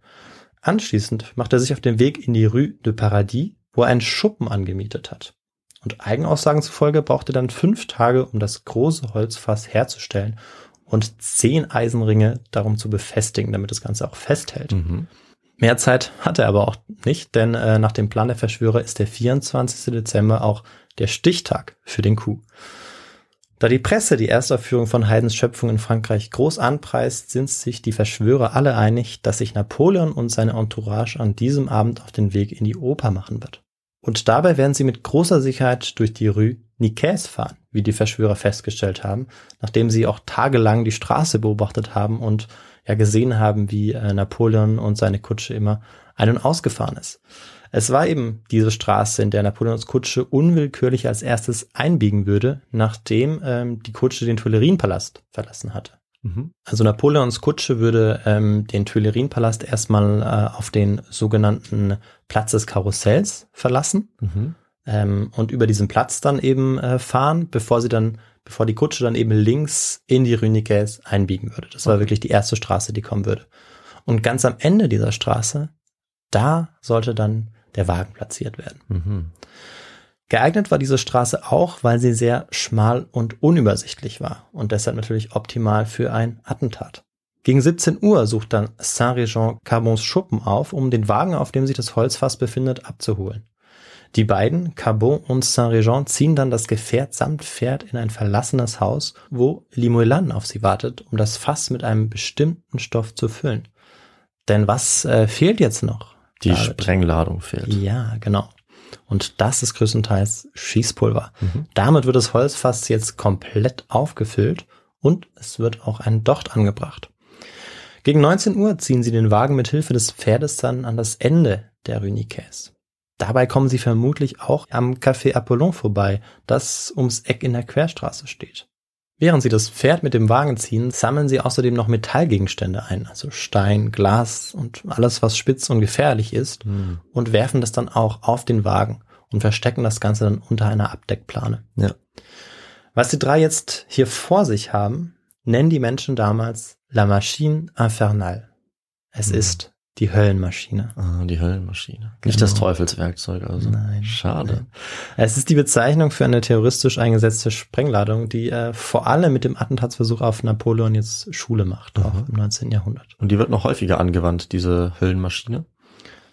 Anschließend macht er sich auf den Weg in die Rue de Paradis, wo er einen Schuppen angemietet hat. Und Eigenaussagen zufolge braucht er dann fünf Tage, um das große Holzfass herzustellen und zehn Eisenringe darum zu befestigen, damit das Ganze auch festhält. Mhm. Mehr Zeit hat er aber auch nicht, denn äh, nach dem Plan der Verschwörer ist der 24. Dezember auch der Stichtag für den Coup. Da die Presse die Erstaufführung von Haydns Schöpfung in Frankreich groß anpreist, sind sich die Verschwörer alle einig, dass sich Napoleon und seine Entourage an diesem Abend auf den Weg in die Oper machen wird. Und dabei werden sie mit großer Sicherheit durch die Rue Nicaise fahren, wie die Verschwörer festgestellt haben, nachdem sie auch tagelang die Straße beobachtet haben und ja gesehen haben, wie äh, Napoleon und seine Kutsche immer ein- und ausgefahren ist. Es war eben diese Straße, in der Napoleons Kutsche unwillkürlich als erstes einbiegen würde, nachdem ähm, die Kutsche den Tuilerienpalast verlassen hatte. Mhm. Also Napoleons Kutsche würde ähm, den Tuilerienpalast erstmal äh, auf den sogenannten Platz des Karussells verlassen Mhm. ähm, und über diesen Platz dann eben äh, fahren, bevor sie dann, bevor die Kutsche dann eben links in die Nicaise einbiegen würde. Das war Okay. wirklich die erste Straße, die kommen würde. Und ganz am Ende dieser Straße, da sollte dann der Wagen platziert werden. Mhm. Geeignet war diese Straße auch, weil sie sehr schmal und unübersichtlich war und deshalb natürlich optimal für ein Attentat. Gegen 17 Uhr sucht dann Saint-Régent Carbons Schuppen auf, um den Wagen, auf dem sich das Holzfass befindet, abzuholen. Die beiden, Carbon und Saint-Régent, ziehen dann das Gefährt samt Pferd in ein verlassenes Haus, wo Limoelan auf sie wartet, um das Fass mit einem bestimmten Stoff zu füllen. Denn was äh, fehlt jetzt noch? Die David? Sprengladung fehlt. Ja, genau. Und das ist größtenteils Schießpulver. Mhm. Damit wird das Holzfass jetzt komplett aufgefüllt und es wird auch ein Docht angebracht. Gegen 19 Uhr ziehen sie den Wagen mit Hilfe des Pferdes dann an das Ende der Rue Nicaise. Dabei kommen sie vermutlich auch am Café Apollon vorbei, das ums Eck in der Querstraße steht. Während sie das Pferd mit dem Wagen ziehen, sammeln sie außerdem noch Metallgegenstände ein, also Stein, Glas und alles, was spitz und gefährlich ist, Mhm. und werfen das dann auch auf den Wagen und verstecken das Ganze dann unter einer Abdeckplane. Ja. Was die drei jetzt hier vor sich haben, nennen die Menschen damals La Machine Infernale. Es Mhm. ist die Höllenmaschine. Ah, die Höllenmaschine. Nicht Genau. das Teufelswerkzeug also. Nein. Schade. Es ist die Bezeichnung für eine terroristisch eingesetzte Sprengladung, die äh, vor allem mit dem Attentatsversuch auf Napoleon jetzt Schule macht, Aha. auch im 19. Jahrhundert. Und die wird noch häufiger angewandt, diese Höllenmaschine.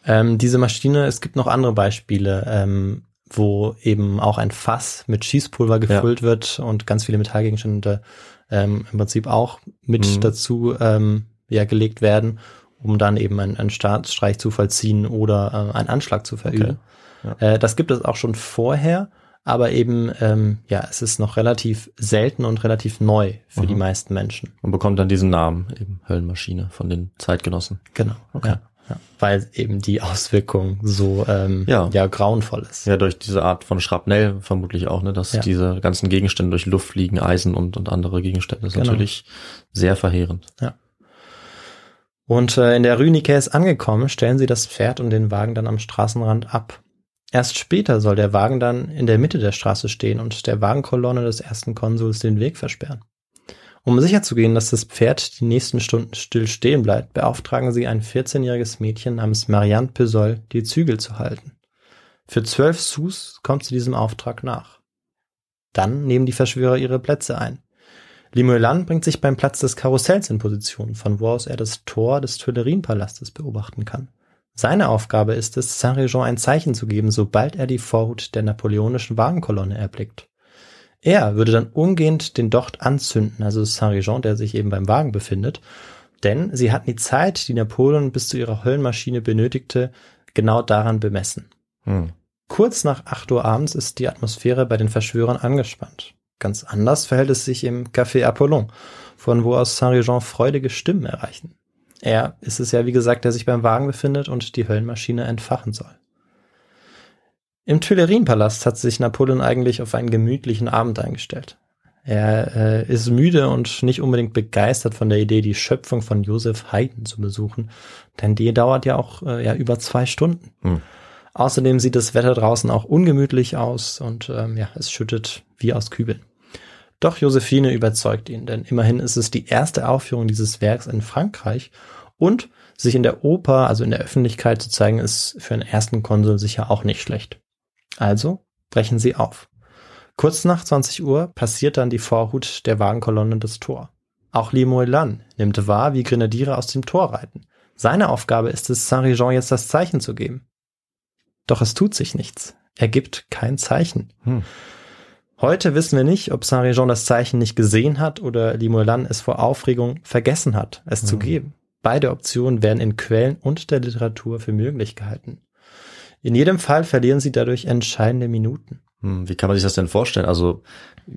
Ähm, diese Maschine, es gibt noch andere Beispiele, ähm, wo eben auch ein Fass mit Schießpulver gefüllt wird und ganz viele Metallgegenstände ähm, im Prinzip auch mit Mhm. dazu ähm, ja, gelegt werden, um dann eben einen, einen Staatsstreich zu vollziehen oder äh, einen Anschlag zu verüben. Okay. Äh, das gibt es auch schon vorher, aber eben, ähm, ja, es ist noch relativ selten und relativ neu für Mhm. die meisten Menschen. Und bekommt dann diesen Namen, eben Höllenmaschine von den Zeitgenossen. Genau. Okay. Ja, ja. Weil eben die Auswirkung so ähm, Ja. ja. grauenvoll ist. Ja, durch diese Art von Schrapnell vermutlich auch, ne, dass Ja. diese ganzen Gegenstände durch Luft fliegen, Eisen und, und andere Gegenstände. Das ist Genau. natürlich sehr verheerend. Und äh, in der Rue Nicaise angekommen, stellen sie das Pferd und den Wagen dann am Straßenrand ab. Erst später soll der Wagen dann in der Mitte der Straße stehen und der Wagenkolonne des ersten Konsuls den Weg versperren. Um sicherzugehen, dass das Pferd die nächsten Stunden still stehen bleibt, beauftragen sie ein 14-jähriges Mädchen namens Marianne Pesol, die Zügel zu halten. Für zwölf Sous kommt sie diesem Auftrag nach. Dann nehmen die Verschwörer ihre Plätze ein. Limoelan bringt sich beim Platz des Karussells in Position, von wo aus er das Tor des Tuilerienpalastes beobachten kann. Seine Aufgabe ist es, Saint-Régent ein Zeichen zu geben, sobald er die Vorhut der napoleonischen Wagenkolonne erblickt. Er würde dann umgehend den Docht anzünden, also Saint-Régent, der sich eben beim Wagen befindet, denn sie hatten die Zeit, die Napoleon bis zu ihrer Höllenmaschine benötigte, genau daran bemessen. Hm. Kurz nach 8 Uhr abends ist die Atmosphäre bei den Verschwörern angespannt. Ganz anders verhält es sich im Café Apollon, von wo aus Saint-Régent freudige Stimmen erreichen. Er ist es ja, wie gesagt, der sich beim Wagen befindet und die Höllenmaschine entfachen soll. Im Tuilerienpalast hat sich Napoleon eigentlich auf einen gemütlichen Abend eingestellt. Er äh, ist müde und nicht unbedingt begeistert von der Idee, die Schöpfung von Joseph Haydn zu besuchen, denn die dauert ja auch äh, ja über zwei Stunden. Hm. Außerdem sieht das Wetter draußen auch ungemütlich aus und ähm, ja, es schüttet wie aus Kübeln. Doch Josephine überzeugt ihn, denn immerhin ist es die erste Aufführung dieses Werks in Frankreich und sich in der Oper, also in der Öffentlichkeit zu zeigen, ist für einen ersten Konsul sicher auch nicht schlecht. Also brechen sie auf. Kurz nach 20 Uhr passiert dann die Vorhut der Wagenkolonne das Tor. Auch Limoelan nimmt wahr, wie Grenadiere aus dem Tor reiten. Seine Aufgabe ist es, Saint-Réjean jetzt das Zeichen zu geben. Doch es tut sich nichts. Er gibt kein Zeichen. Hm. Heute wissen wir nicht, ob Saint-Réjean das Zeichen nicht gesehen hat oder Limoelan es vor Aufregung vergessen hat, es zu Hm. geben. Beide Optionen werden in Quellen und der Literatur für möglich gehalten. In jedem Fall verlieren sie dadurch entscheidende Minuten. Hm, Wie kann man sich das denn vorstellen? Also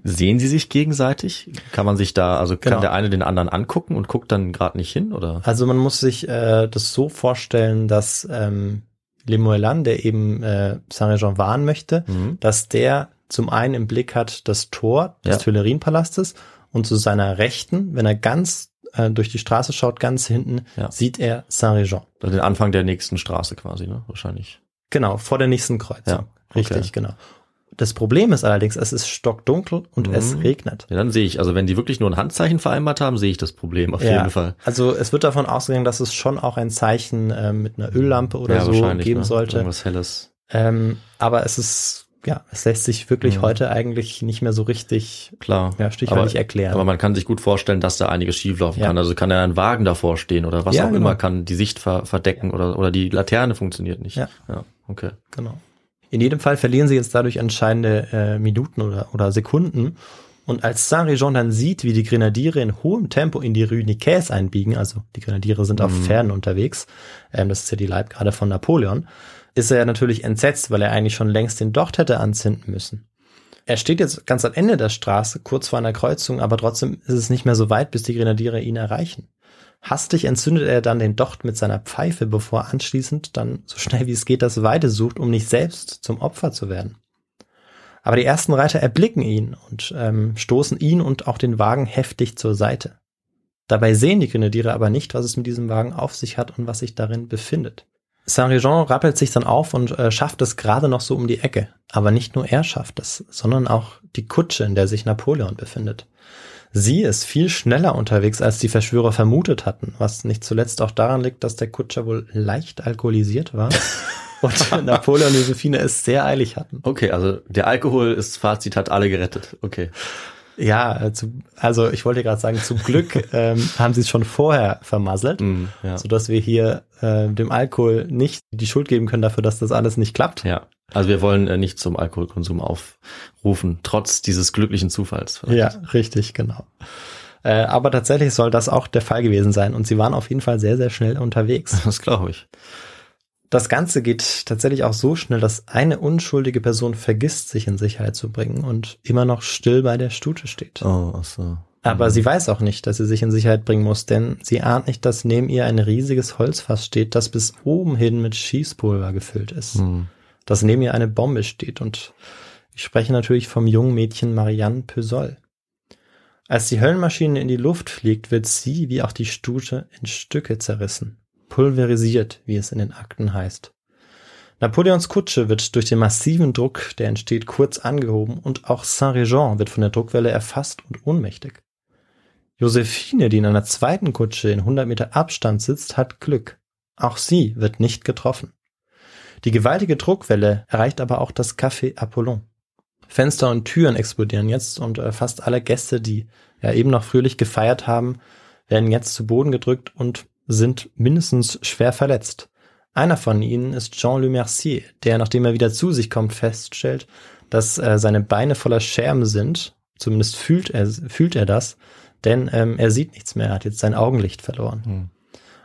sehen sie sich gegenseitig? Kann man sich da, also kann Genau. der eine den anderen angucken und guckt dann gerade nicht hin oder? Also man muss sich äh, das so vorstellen, dass ähm, Limoelan, der eben äh, Saint-Réjean warnen möchte, Mhm. dass der zum einen im Blick hat das Tor des Ja. Tuilerienpalastes und zu seiner Rechten, wenn er ganz äh, durch die Straße schaut, ganz hinten, Ja. sieht er Saint-Réjean. Also den Anfang der nächsten Straße quasi, ne? Wahrscheinlich. Genau, vor der nächsten Kreuzung. Ja, okay. Richtig, genau. Das Problem ist allerdings, es ist stockdunkel und es Mhm. regnet. Ja, dann sehe ich, also wenn die wirklich nur ein Handzeichen vereinbart haben, sehe ich das Problem auf jeden Fall. Also es wird davon ausgegangen, dass es schon auch ein Zeichen äh, mit einer Öllampe oder ja, so geben ne? sollte. Irgendwas Helles. Ähm, aber es ist, ja, es lässt sich wirklich Mhm. heute eigentlich nicht mehr so richtig, Klar. ja, aber, erklären. aber man kann sich gut vorstellen, dass da einiges schieflaufen Ja. kann. Also kann ja ein Wagen davor stehen oder was Ja, auch genau. immer kann die Sicht ver verdecken oder, oder die Laterne funktioniert nicht. Ja. ja okay. genau. In jedem Fall verlieren sie jetzt dadurch entscheidende äh, Minuten oder, oder Sekunden. Und als Saint-Réjean dann sieht, wie die Grenadiere in hohem Tempo in die Rue Nicaise einbiegen, also die Grenadiere sind auf Mhm. Pferden unterwegs, ähm, das ist ja die Leibgarde von Napoleon, ist er natürlich entsetzt, weil er eigentlich schon längst den Docht hätte anzünden müssen. Er steht jetzt ganz am Ende der Straße, kurz vor einer Kreuzung, aber trotzdem ist es nicht mehr so weit, bis die Grenadiere ihn erreichen. Hastig entzündet er dann den Docht mit seiner Pfeife, bevor er anschließend dann so schnell wie es geht das Weide sucht, um nicht selbst zum Opfer zu werden. Aber die ersten Reiter erblicken ihn und ähm, stoßen ihn und auch den Wagen heftig zur Seite. Dabei sehen die Grenadiere aber nicht, was es mit diesem Wagen auf sich hat und was sich darin befindet. Saint-Réjean rappelt sich dann auf und äh, schafft es gerade noch so um die Ecke. Aber nicht nur er schafft es, sondern auch die Kutsche, in der sich Napoleon befindet. Sie ist viel schneller unterwegs, als die Verschwörer vermutet hatten, was nicht zuletzt auch daran liegt, dass der Kutscher wohl leicht alkoholisiert war und Napoleon und Josephine es sehr eilig hatten. Okay, also der Alkohol ist Fazit, hat alle gerettet. Okay. Ja, äh, zu, also ich wollte gerade sagen, zum Glück ähm, haben sie es schon vorher vermasselt, Mm, ja. sodass wir hier äh, dem Alkohol nicht die Schuld geben können dafür, dass das alles nicht klappt. ja. Also wir wollen äh, nicht zum Alkoholkonsum aufrufen, trotz dieses glücklichen Zufalls. Ja, richtig, genau. Äh, aber tatsächlich soll das auch der Fall gewesen sein und sie waren auf jeden Fall sehr, sehr schnell unterwegs. Das glaube ich. Das Ganze geht tatsächlich auch so schnell, dass eine unschuldige Person vergisst, sich in Sicherheit zu bringen und immer noch still bei der Stute steht. Oh, ach so. Aber sie weiß auch nicht, dass sie sich in Sicherheit bringen muss, denn sie ahnt nicht, dass neben ihr ein riesiges Holzfass steht, das bis oben hin mit Schießpulver gefüllt ist. Hm. Dass neben ihr eine Bombe steht und ich spreche natürlich vom jungen Mädchen Marianne Pösol. Als die Höllenmaschine in die Luft fliegt, wird sie, wie auch die Stute, in Stücke zerrissen. Pulverisiert, wie es in den Akten heißt. Napoleons Kutsche wird durch den massiven Druck, der entsteht, kurz angehoben und auch Saint-Réjean wird von der Druckwelle erfasst und ohnmächtig. Josephine, die in einer zweiten Kutsche in 100 Meter Abstand sitzt, hat Glück. Auch sie wird nicht getroffen. Die gewaltige Druckwelle erreicht aber auch das Café Apollon. Fenster und Türen explodieren jetzt und äh, fast alle Gäste, die ja eben noch fröhlich gefeiert haben, werden jetzt zu Boden gedrückt und sind mindestens schwer verletzt. Einer von ihnen ist Jean Le Mercier, der, nachdem er wieder zu sich kommt, feststellt, dass äh, seine Beine voller Scherben sind. Zumindest fühlt er, fühlt er das, denn ähm, er sieht nichts mehr, er hat jetzt sein Augenlicht verloren. Hm.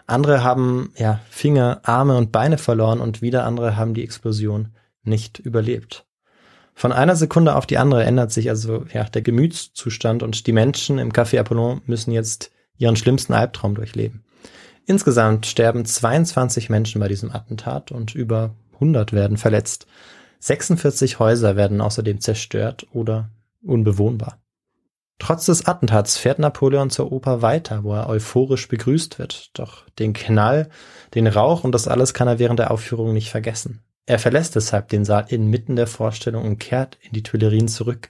Andere haben ja Finger, Arme und Beine verloren und wieder andere haben die Explosion nicht überlebt. Von einer Sekunde auf die andere ändert sich also ja der Gemütszustand und die Menschen im Café Apollon müssen jetzt ihren schlimmsten Albtraum durchleben. Insgesamt sterben 22 Menschen bei diesem Attentat und über 100 werden verletzt. 46 Häuser werden außerdem zerstört oder unbewohnbar. Trotz des Attentats fährt Napoleon zur Oper weiter, wo er euphorisch begrüßt wird. Doch den Knall, den Rauch und das alles kann er während der Aufführung nicht vergessen. Er verlässt deshalb den Saal inmitten der Vorstellung und kehrt in die Tuilerien zurück,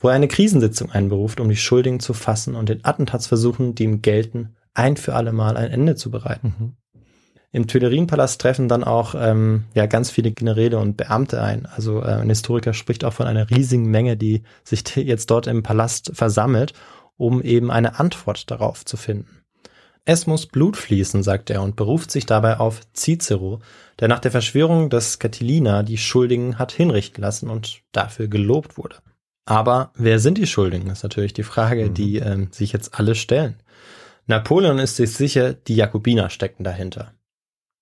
wo er eine Krisensitzung einberuft, um die Schuldigen zu fassen und den Attentatsversuchen, die ihm gelten, ein für alle Mal ein Ende zu bereiten. Mhm. Im Tuilerienpalast treffen dann auch ähm, ja ganz viele Generäle und Beamte ein. Also äh, ein Historiker spricht auch von einer riesigen Menge, die sich jetzt dort im Palast versammelt, um eben eine Antwort darauf zu finden. Es muss Blut fließen, sagt er und beruft sich dabei auf Cicero, der nach der Verschwörung des Catilina die Schuldigen hat hinrichten lassen und dafür gelobt wurde. Aber wer sind die Schuldigen, ist natürlich die Frage, Mhm. die ähm, sich jetzt alle stellen. Napoleon ist sich sicher, die Jakobiner steckten dahinter.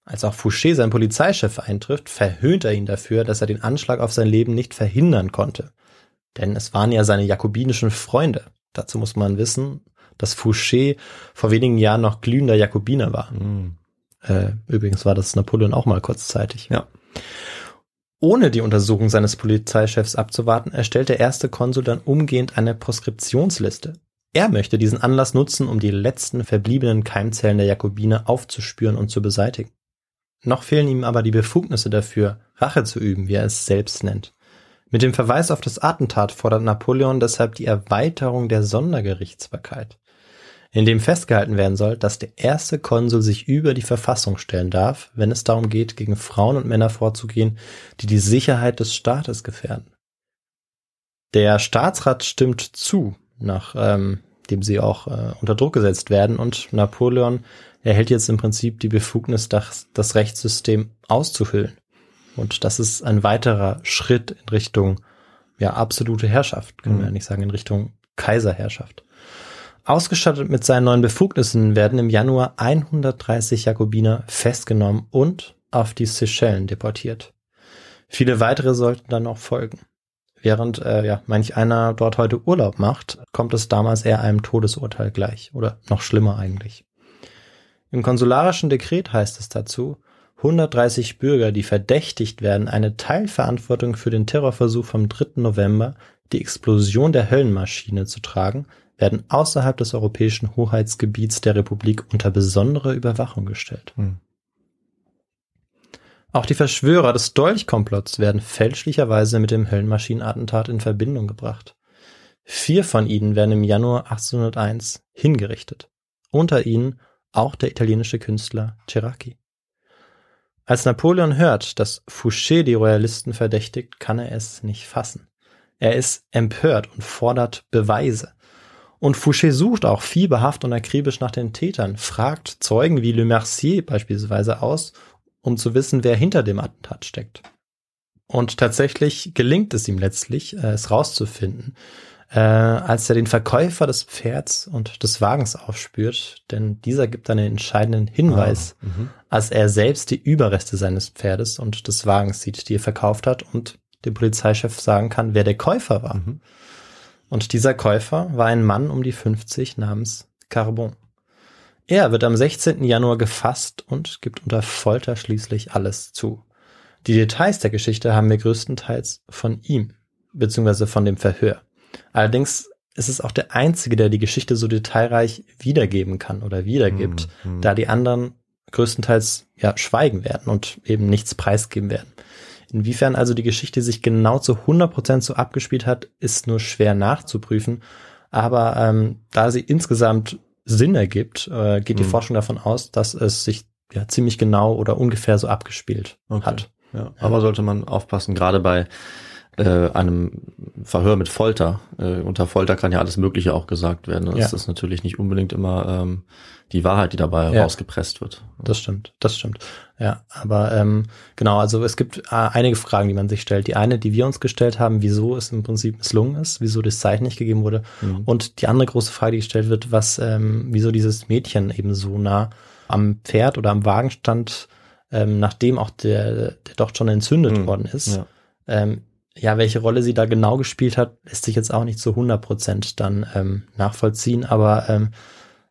Als auch Fouché sein Polizeichef eintrifft, verhöhnt er ihn dafür, dass er den Anschlag auf sein Leben nicht verhindern konnte. Denn es waren ja seine jakobinischen Freunde. Dazu muss man wissen, dass Fouché vor wenigen Jahren noch glühender Jakobiner war. Mhm. Äh, übrigens war das Napoleon auch mal kurzzeitig. Ja. Ohne die Untersuchung seines Polizeichefs abzuwarten, erstellt der erste Konsul dann umgehend eine Proskriptionsliste. Er möchte diesen Anlass nutzen, um die letzten verbliebenen Keimzellen der Jakobiner aufzuspüren und zu beseitigen. Noch fehlen ihm aber die Befugnisse dafür, Rache zu üben, wie er es selbst nennt. Mit dem Verweis auf das Attentat fordert Napoleon deshalb die Erweiterung der Sondergerichtsbarkeit, in dem festgehalten werden soll, dass der erste Konsul sich über die Verfassung stellen darf, wenn es darum geht, gegen Frauen und Männer vorzugehen, die die Sicherheit des Staates gefährden. Der Staatsrat stimmt zu, nach ähm, dem sie auch äh, unter Druck gesetzt werden und Napoleon erhält jetzt im Prinzip die Befugnis, das, das Rechtssystem auszuhöhlen. Und das ist ein weiterer Schritt in Richtung ja absolute Herrschaft, können Mhm. wir ja nicht sagen, in Richtung Kaiserherrschaft. Ausgestattet mit seinen neuen Befugnissen werden im Januar 130 Jakobiner festgenommen und auf die Seychellen deportiert. Viele weitere sollten dann noch folgen. Während äh, ja, manch einer dort heute Urlaub macht, kommt es damals eher einem Todesurteil gleich oder noch schlimmer eigentlich. Im konsularischen Dekret heißt es dazu, 130 Bürger, die verdächtigt werden, eine Teilverantwortung für den Terrorversuch vom 3. November, die Explosion der Höllenmaschine zu tragen, werden außerhalb des europäischen Hoheitsgebiets der Republik unter besondere Überwachung gestellt. Hm. Auch die Verschwörer des Dolchkomplotts werden fälschlicherweise mit dem Höllenmaschinenattentat in Verbindung gebracht. Vier von ihnen werden im Januar 1801 hingerichtet. Unter ihnen auch der italienische Künstler Ceracchi. Als Napoleon hört, dass Fouché die Royalisten verdächtigt, kann er es nicht fassen. Er ist empört und fordert Beweise. Und Fouché sucht auch fieberhaft und akribisch nach den Tätern, fragt Zeugen wie Le Mercier beispielsweise aus, um zu wissen, wer hinter dem Attentat steckt. Und tatsächlich gelingt es ihm letztlich, äh, es rauszufinden, äh, als er den Verkäufer des Pferds und des Wagens aufspürt, denn dieser gibt einen entscheidenden Hinweis, Ah, mhm. als er selbst die Überreste seines Pferdes und des Wagens sieht, die er verkauft hat und dem Polizeichef sagen kann, wer der Käufer war. Mhm. Und dieser Käufer war ein Mann um die 50 namens Carbon. Er wird am 16. Januar gefasst und gibt unter Folter schließlich alles zu. Die Details der Geschichte haben wir größtenteils von ihm, beziehungsweise von dem Verhör. Allerdings ist es auch der Einzige, der die Geschichte so detailreich wiedergeben kann oder wiedergibt, Mhm. da die anderen größtenteils ja schweigen werden und eben nichts preisgeben werden. Inwiefern also die Geschichte sich genau zu 100% so abgespielt hat, ist nur schwer nachzuprüfen. Aber ähm, da sie insgesamt Sinn ergibt, äh, geht die Mhm. Forschung davon aus, dass es sich ja ziemlich genau oder ungefähr so abgespielt Okay. hat. Ja, aber sollte man aufpassen, gerade bei äh, einem Verhör mit Folter. Äh, unter Folter kann ja alles Mögliche auch gesagt werden. Das Ja. ist natürlich nicht unbedingt immer ähm, die Wahrheit, die dabei Ja. rausgepresst wird. Das stimmt, das stimmt. Ja, aber ähm, genau, also es gibt äh, einige Fragen, die man sich stellt. Die eine, die wir uns gestellt haben, wieso es im Prinzip misslungen ist, wieso das Zeichen nicht gegeben wurde. Mhm. Und die andere große Frage, die gestellt wird, was, ähm, wieso dieses Mädchen eben so nah am Pferd oder am Wagen stand, ähm, nachdem auch der, der Docht schon entzündet Mhm. worden ist. Ja. Ähm, ja, welche Rolle sie da genau gespielt hat, lässt sich jetzt auch nicht zu 100 Prozent dann ähm, nachvollziehen, aber ähm,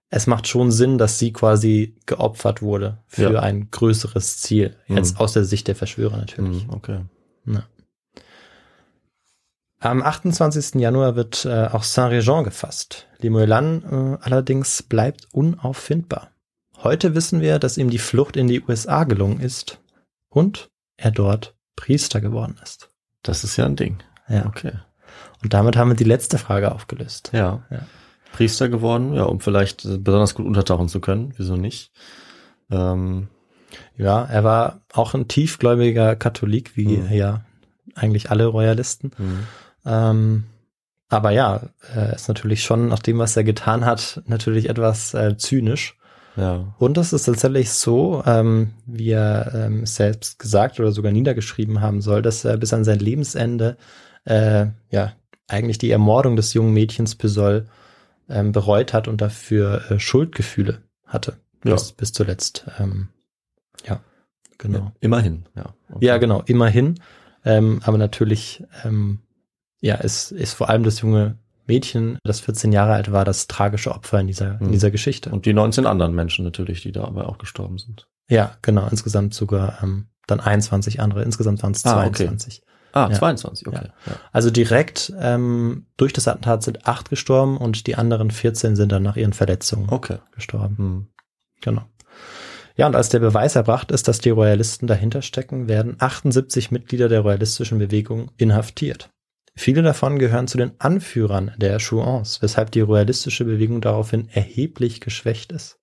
es macht schon Sinn, dass sie quasi geopfert wurde für Ja. ein größeres Ziel. Jetzt Mhm. aus der Sicht der Verschwörer natürlich. Mhm, okay. Ja. Am 28. Januar wird äh, auch Saint-Réjean gefasst. Limoelan äh, allerdings bleibt unauffindbar. Heute wissen wir, dass ihm die Flucht in die USA gelungen ist und er dort Priester geworden ist. Das ist ja ein Ding. Ja. Okay. Und damit haben wir die letzte Frage aufgelöst. Ja. Ja. Priester geworden, ja, um vielleicht äh, besonders gut untertauchen zu können. Wieso nicht? Ähm, Ja, er war auch ein tiefgläubiger Katholik, wie Mhm. ja eigentlich alle Royalisten. hm. Ähm, aber ja, er ist natürlich schon, nach dem, was er getan hat, natürlich etwas äh, zynisch. ja. Und es ist tatsächlich so, ähm, wie er ähm, selbst gesagt oder sogar niedergeschrieben haben soll, dass er bis an sein Lebensende äh, ja eigentlich die Ermordung des jungen Mädchens Pesol ähm, bereut hat und dafür äh, Schuldgefühle hatte. Ja. Bis, bis zuletzt. Ähm, ja, genau. Ja, immerhin, ja. Okay. Ja, genau, immerhin. Ähm, aber natürlich, ähm, ja, ist, ist vor allem das junge Mädchen, das 14 Jahre alt war, das tragische Opfer in dieser, in Mhm. dieser Geschichte. Und die 19 anderen Menschen natürlich, die dabei auch gestorben sind. ja, genau, insgesamt sogar ähm, dann 21 andere, insgesamt waren es Ah, okay. 22. Ah, Ja. 22, okay. Ja. Also direkt ähm, durch das Attentat sind acht gestorben und die anderen 14 sind dann nach ihren Verletzungen Okay. gestorben. Hm. Genau. Ja, und als der Beweis erbracht ist, dass die Royalisten dahinter stecken, werden 78 Mitglieder der royalistischen Bewegung inhaftiert. Viele davon gehören zu den Anführern der Chouans, weshalb die royalistische Bewegung daraufhin erheblich geschwächt ist.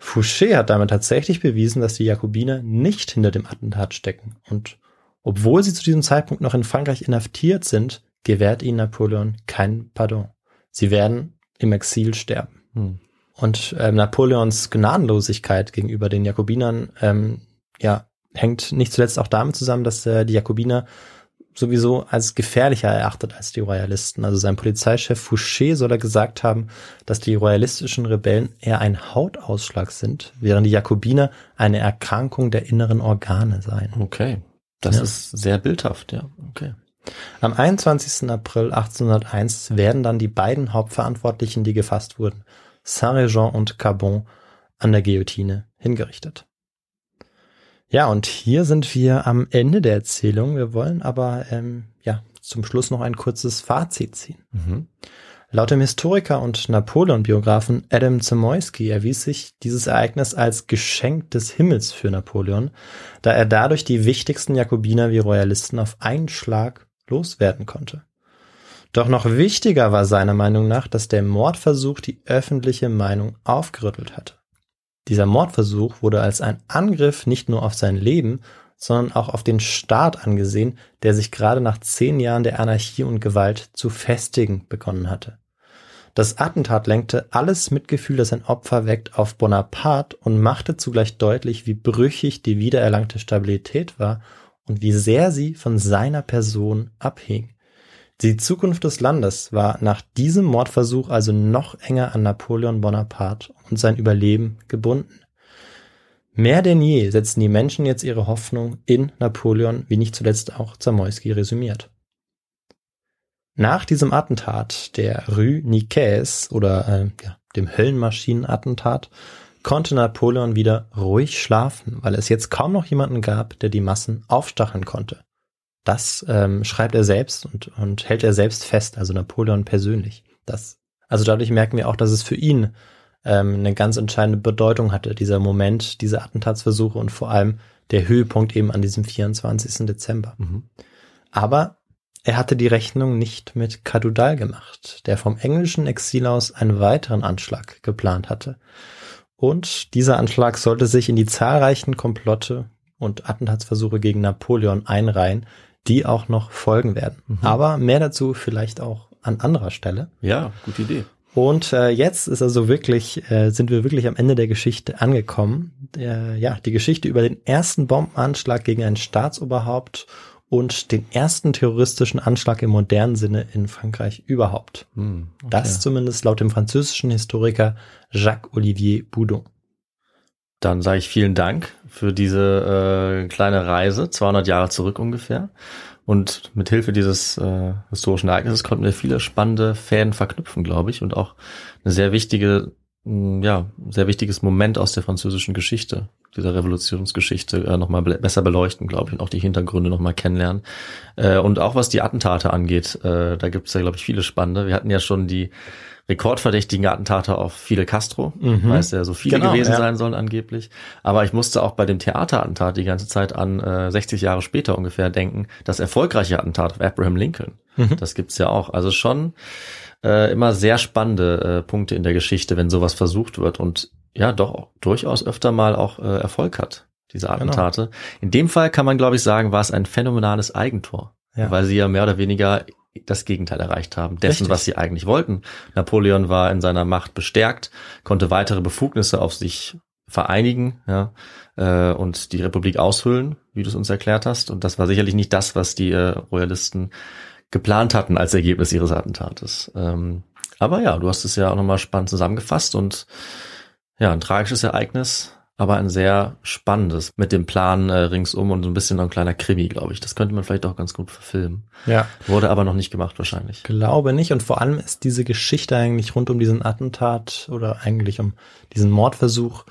Fouché hat damit tatsächlich bewiesen, dass die Jakobiner nicht hinter dem Attentat stecken und obwohl sie zu diesem Zeitpunkt noch in Frankreich inhaftiert sind, gewährt ihnen Napoleon kein Pardon. Sie werden im Exil sterben. Hm. Und ähm, Napoleons Gnadenlosigkeit gegenüber den Jakobinern ähm, ja, hängt nicht zuletzt auch damit zusammen, dass äh, die Jakobiner sowieso als gefährlicher erachtet als die Royalisten. Also sein Polizeichef Fouché soll er gesagt haben, dass die royalistischen Rebellen eher ein Hautausschlag sind, während die Jakobiner eine Erkrankung der inneren Organe seien. Okay. Das Ja. ist sehr bildhaft, ja. Okay. Am 21. April 1801 werden dann die beiden Hauptverantwortlichen, die gefasst wurden, Saint-Réjean und Carbon, an der Guillotine hingerichtet. Ja, und hier sind wir am Ende der Erzählung. Wir wollen aber ähm, ja zum Schluss noch ein kurzes Fazit ziehen. Mhm. Laut dem Historiker und Napoleon-Biografen Adam Zamoyski erwies sich dieses Ereignis als Geschenk des Himmels für Napoleon, da er dadurch die wichtigsten Jakobiner wie Royalisten auf einen Schlag loswerden konnte. Doch noch wichtiger war seiner Meinung nach, dass der Mordversuch die öffentliche Meinung aufgerüttelt hatte. Dieser Mordversuch wurde als ein Angriff nicht nur auf sein Leben, sondern auch auf den Staat angesehen, der sich gerade nach zehn Jahren der Anarchie und Gewalt zu festigen begonnen hatte. Das Attentat lenkte alles Mitgefühl, das ein Opfer weckt, auf Bonaparte und machte zugleich deutlich, wie brüchig die wiedererlangte Stabilität war und wie sehr sie von seiner Person abhing. Die Zukunft des Landes war nach diesem Mordversuch also noch enger an Napoleon Bonaparte und sein Überleben gebunden. Mehr denn je setzten die Menschen jetzt ihre Hoffnung in Napoleon, wie nicht zuletzt auch Zamoyski resümiert. Nach diesem Attentat der Rue Nicaise oder äh, ja, dem Höllenmaschinenattentat konnte Napoleon wieder ruhig schlafen, weil es jetzt kaum noch jemanden gab, der die Massen aufstacheln konnte. Das ähm, schreibt er selbst und, und hält er selbst fest, also Napoleon persönlich. Das, also dadurch merken wir auch, dass es für ihn ähm, eine ganz entscheidende Bedeutung hatte, dieser Moment, diese Attentatsversuche und vor allem der Höhepunkt eben an diesem 24. Dezember. Mhm. Aber er hatte die Rechnung nicht mit Cadudal gemacht, der vom englischen Exil aus einen weiteren Anschlag geplant hatte. Und dieser Anschlag sollte sich in die zahlreichen Komplotte und Attentatsversuche gegen Napoleon einreihen, die auch noch folgen werden. Mhm. Aber mehr dazu vielleicht auch an anderer Stelle. Ja, gute Idee. Und äh, jetzt ist also wirklich, äh, sind wir wirklich am Ende der Geschichte angekommen. Äh, ja, die Geschichte über den ersten Bombenanschlag gegen ein Staatsoberhaupt und den ersten terroristischen Anschlag im modernen Sinne in Frankreich überhaupt. Hm, okay. Das zumindest laut dem französischen Historiker Jacques-Olivier Boudon. Dann sage ich vielen Dank für diese äh, kleine Reise, 200 Jahre zurück ungefähr. Und mit Hilfe dieses äh, historischen Ereignisses konnten wir viele spannende Fäden verknüpfen, glaube ich, und auch eine sehr wichtige, ja, sehr wichtiges Moment aus der französischen Geschichte dieser Revolutionsgeschichte äh, nochmal be besser beleuchten, glaube ich, und auch die Hintergründe nochmal kennenlernen. Äh, und auch was die Attentate angeht, äh, da gibt es ja, glaube ich, viele spannende. Wir hatten ja schon die rekordverdächtigen Attentate auf Fidel Castro, Mhm. weil es ja so viele Genau, gewesen ja. sein sollen angeblich. Aber ich musste auch bei dem Theaterattentat die ganze Zeit an äh, 60 Jahre später ungefähr denken, das erfolgreiche Attentat auf Abraham Lincoln. Mhm. Das gibt's ja auch. Also schon äh, immer sehr spannende äh, Punkte in der Geschichte, wenn sowas versucht wird und ja doch durchaus öfter mal auch äh, Erfolg hat, diese Genau. Attentate. In dem Fall kann man, glaube ich, sagen, war es ein phänomenales Eigentor, Ja. weil sie ja mehr oder weniger das Gegenteil erreicht haben, dessen, Richtig. was sie eigentlich wollten. Napoleon war in seiner Macht bestärkt, konnte weitere Befugnisse auf sich vereinigen ja, äh, und die Republik aushöhlen, wie du es uns erklärt hast. Und das war sicherlich nicht das, was die äh, Royalisten geplant hatten als Ergebnis ihres Attentates. Ähm, aber ja, du hast es ja auch nochmal spannend zusammengefasst und ja, ein tragisches Ereignis, aber ein sehr spannendes mit dem Plan äh, ringsum und so ein bisschen noch ein kleiner Krimi, glaube ich. Das könnte man vielleicht auch ganz gut verfilmen. Ja, Wurde aber noch nicht gemacht wahrscheinlich. glaube nicht. Und vor allem ist diese Geschichte eigentlich rund um diesen Attentat oder eigentlich um diesen Mordversuch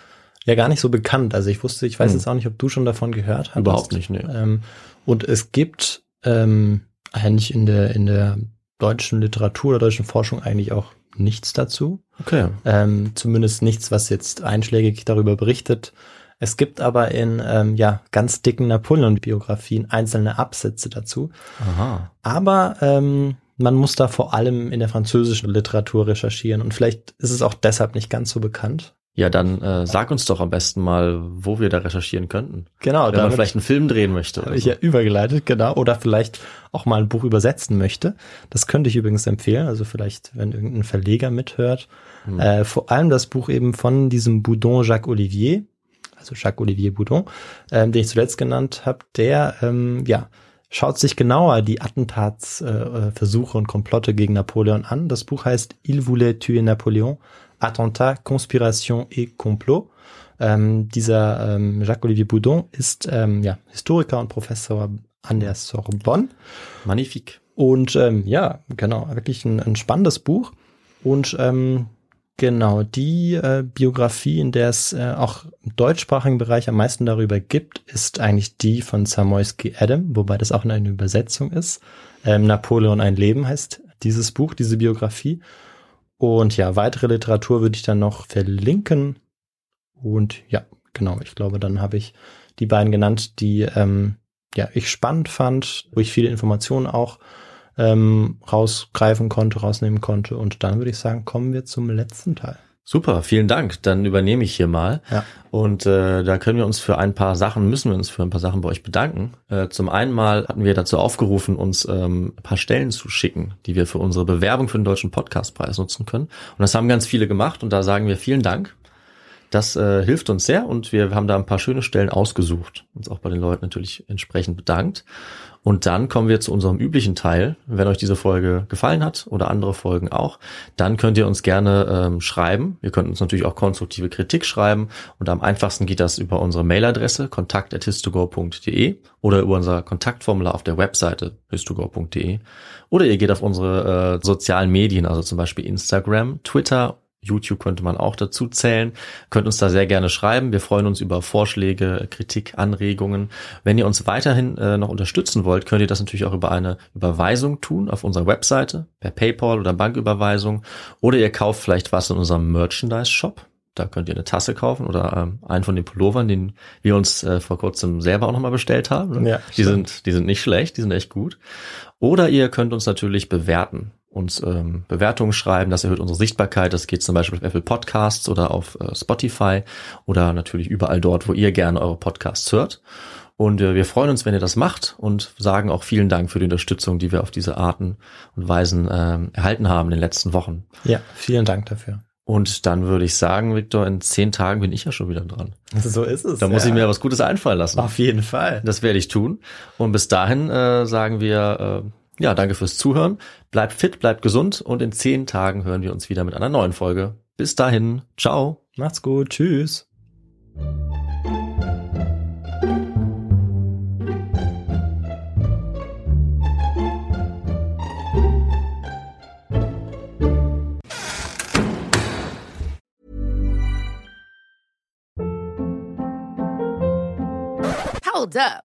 ja gar nicht so bekannt. Also ich wusste, ich weiß Hm. jetzt auch nicht, ob du schon davon gehört hast. Überhaupt nicht, nee. Ähm, und es gibt ähm, eigentlich in der, in der deutschen Literatur oder deutschen Forschung eigentlich auch nichts dazu. Okay. Ähm, zumindest nichts, was jetzt einschlägig darüber berichtet. Es gibt aber in ähm, ja ganz dicken Napoleon-Biografien einzelne Absätze dazu. Aha. Aber ähm, man muss da vor allem in der französischen Literatur recherchieren und vielleicht ist es auch deshalb nicht ganz so bekannt. Ja, dann äh, sag uns doch am besten mal, wo wir da recherchieren könnten. Genau, Wenn man vielleicht einen Film drehen möchte. habe Oder ich so. ja übergeleitet, genau. Oder vielleicht auch mal ein Buch übersetzen möchte. Das könnte ich übrigens empfehlen. Also vielleicht, wenn irgendein Verleger mithört. Hm. Äh, vor allem das Buch eben von diesem Boudon Jacques Olivier, also Jacques Olivier Boudon, ähm, den ich zuletzt genannt habe, der ähm, ja schaut sich genauer die Attentatsversuche äh, Versuche und Komplotte gegen Napoleon an. Das Buch heißt Il voulait tuer Napoleon, Attentat, Conspiration et Complot. Ähm, dieser ähm, Jacques-Olivier Boudon ist ähm, ja, Historiker und Professor an der Sorbonne. Magnifique. Und ähm, ja, genau, wirklich ein, ein spannendes Buch. Und ähm, genau, die äh, Biografie, in der es äh, auch im deutschsprachigen Bereich am meisten darüber gibt, ist eigentlich die von Samoyski Adam, wobei das auch eine Übersetzung ist. Ähm, Napoleon ein Leben heißt dieses Buch, diese Biografie. Und ja, weitere Literatur würde ich dann noch verlinken. Und ja, genau, ich glaube, dann habe ich die beiden genannt, die ähm, ja ich spannend fand, wo ich viele Informationen auch ähm, rausgreifen konnte, rausnehmen konnte. Und dann würde ich sagen, kommen wir zum letzten Teil. Super, vielen Dank. Dann übernehme ich hier mal. Ja. Und äh, da können wir uns für ein paar Sachen, müssen wir uns für ein paar Sachen bei euch bedanken. Äh, zum einen mal hatten wir dazu aufgerufen, uns ähm, ein paar Stellen zu schicken, die wir für unsere Bewerbung für den Deutschen Podcastpreis nutzen können. Und das haben ganz viele gemacht und da sagen wir vielen Dank. Das äh, hilft uns sehr und wir haben da ein paar schöne Stellen ausgesucht. Uns auch bei den Leuten natürlich entsprechend bedankt. Und dann kommen wir zu unserem üblichen Teil. Wenn euch diese Folge gefallen hat oder andere Folgen auch, dann könnt ihr uns gerne ähm, schreiben. Ihr könnt uns natürlich auch konstruktive Kritik schreiben. Und am einfachsten geht das über unsere Mailadresse kontakt.histogo.de oder über unser Kontaktformular auf der Webseite histogo.de. Oder ihr geht auf unsere äh, sozialen Medien, also zum Beispiel Instagram, Twitter YouTube könnte man auch dazu zählen. Könnt uns da sehr gerne schreiben. Wir freuen uns über Vorschläge, Kritik, Anregungen. Wenn ihr uns weiterhin äh, noch unterstützen wollt, könnt ihr das natürlich auch über eine Überweisung tun auf unserer Webseite, per PayPal oder Banküberweisung. Oder ihr kauft vielleicht was in unserem Merchandise-Shop. Da könnt ihr eine Tasse kaufen oder ähm, einen von den Pullovern, den wir uns äh, vor kurzem selber auch nochmal bestellt haben. Ja, die stimmt. sind, die sind nicht schlecht, die sind echt gut. Oder ihr könnt uns natürlich bewerten uns ähm, Bewertungen schreiben, das erhöht unsere Sichtbarkeit. Das geht zum Beispiel auf Apple Podcasts oder auf äh, Spotify oder natürlich überall dort, wo ihr gerne eure Podcasts hört. Und äh, wir freuen uns, wenn ihr das macht und sagen auch vielen Dank für die Unterstützung, die wir auf diese Arten und Weisen ähm, erhalten haben in den letzten Wochen. Ja, vielen Dank dafür. Und dann würde ich sagen, Victor, in zehn Tagen bin ich ja schon wieder dran. So ist es. Da muss ja. ich mir was Gutes einfallen lassen. Auf jeden Fall. Das werde ich tun. Und bis dahin äh, sagen wir, äh, ja, danke fürs Zuhören. Bleibt fit, bleibt gesund und in zehn Tagen hören wir uns wieder mit einer neuen Folge. Bis dahin, ciao. Macht's gut. Tschüss. Hold up.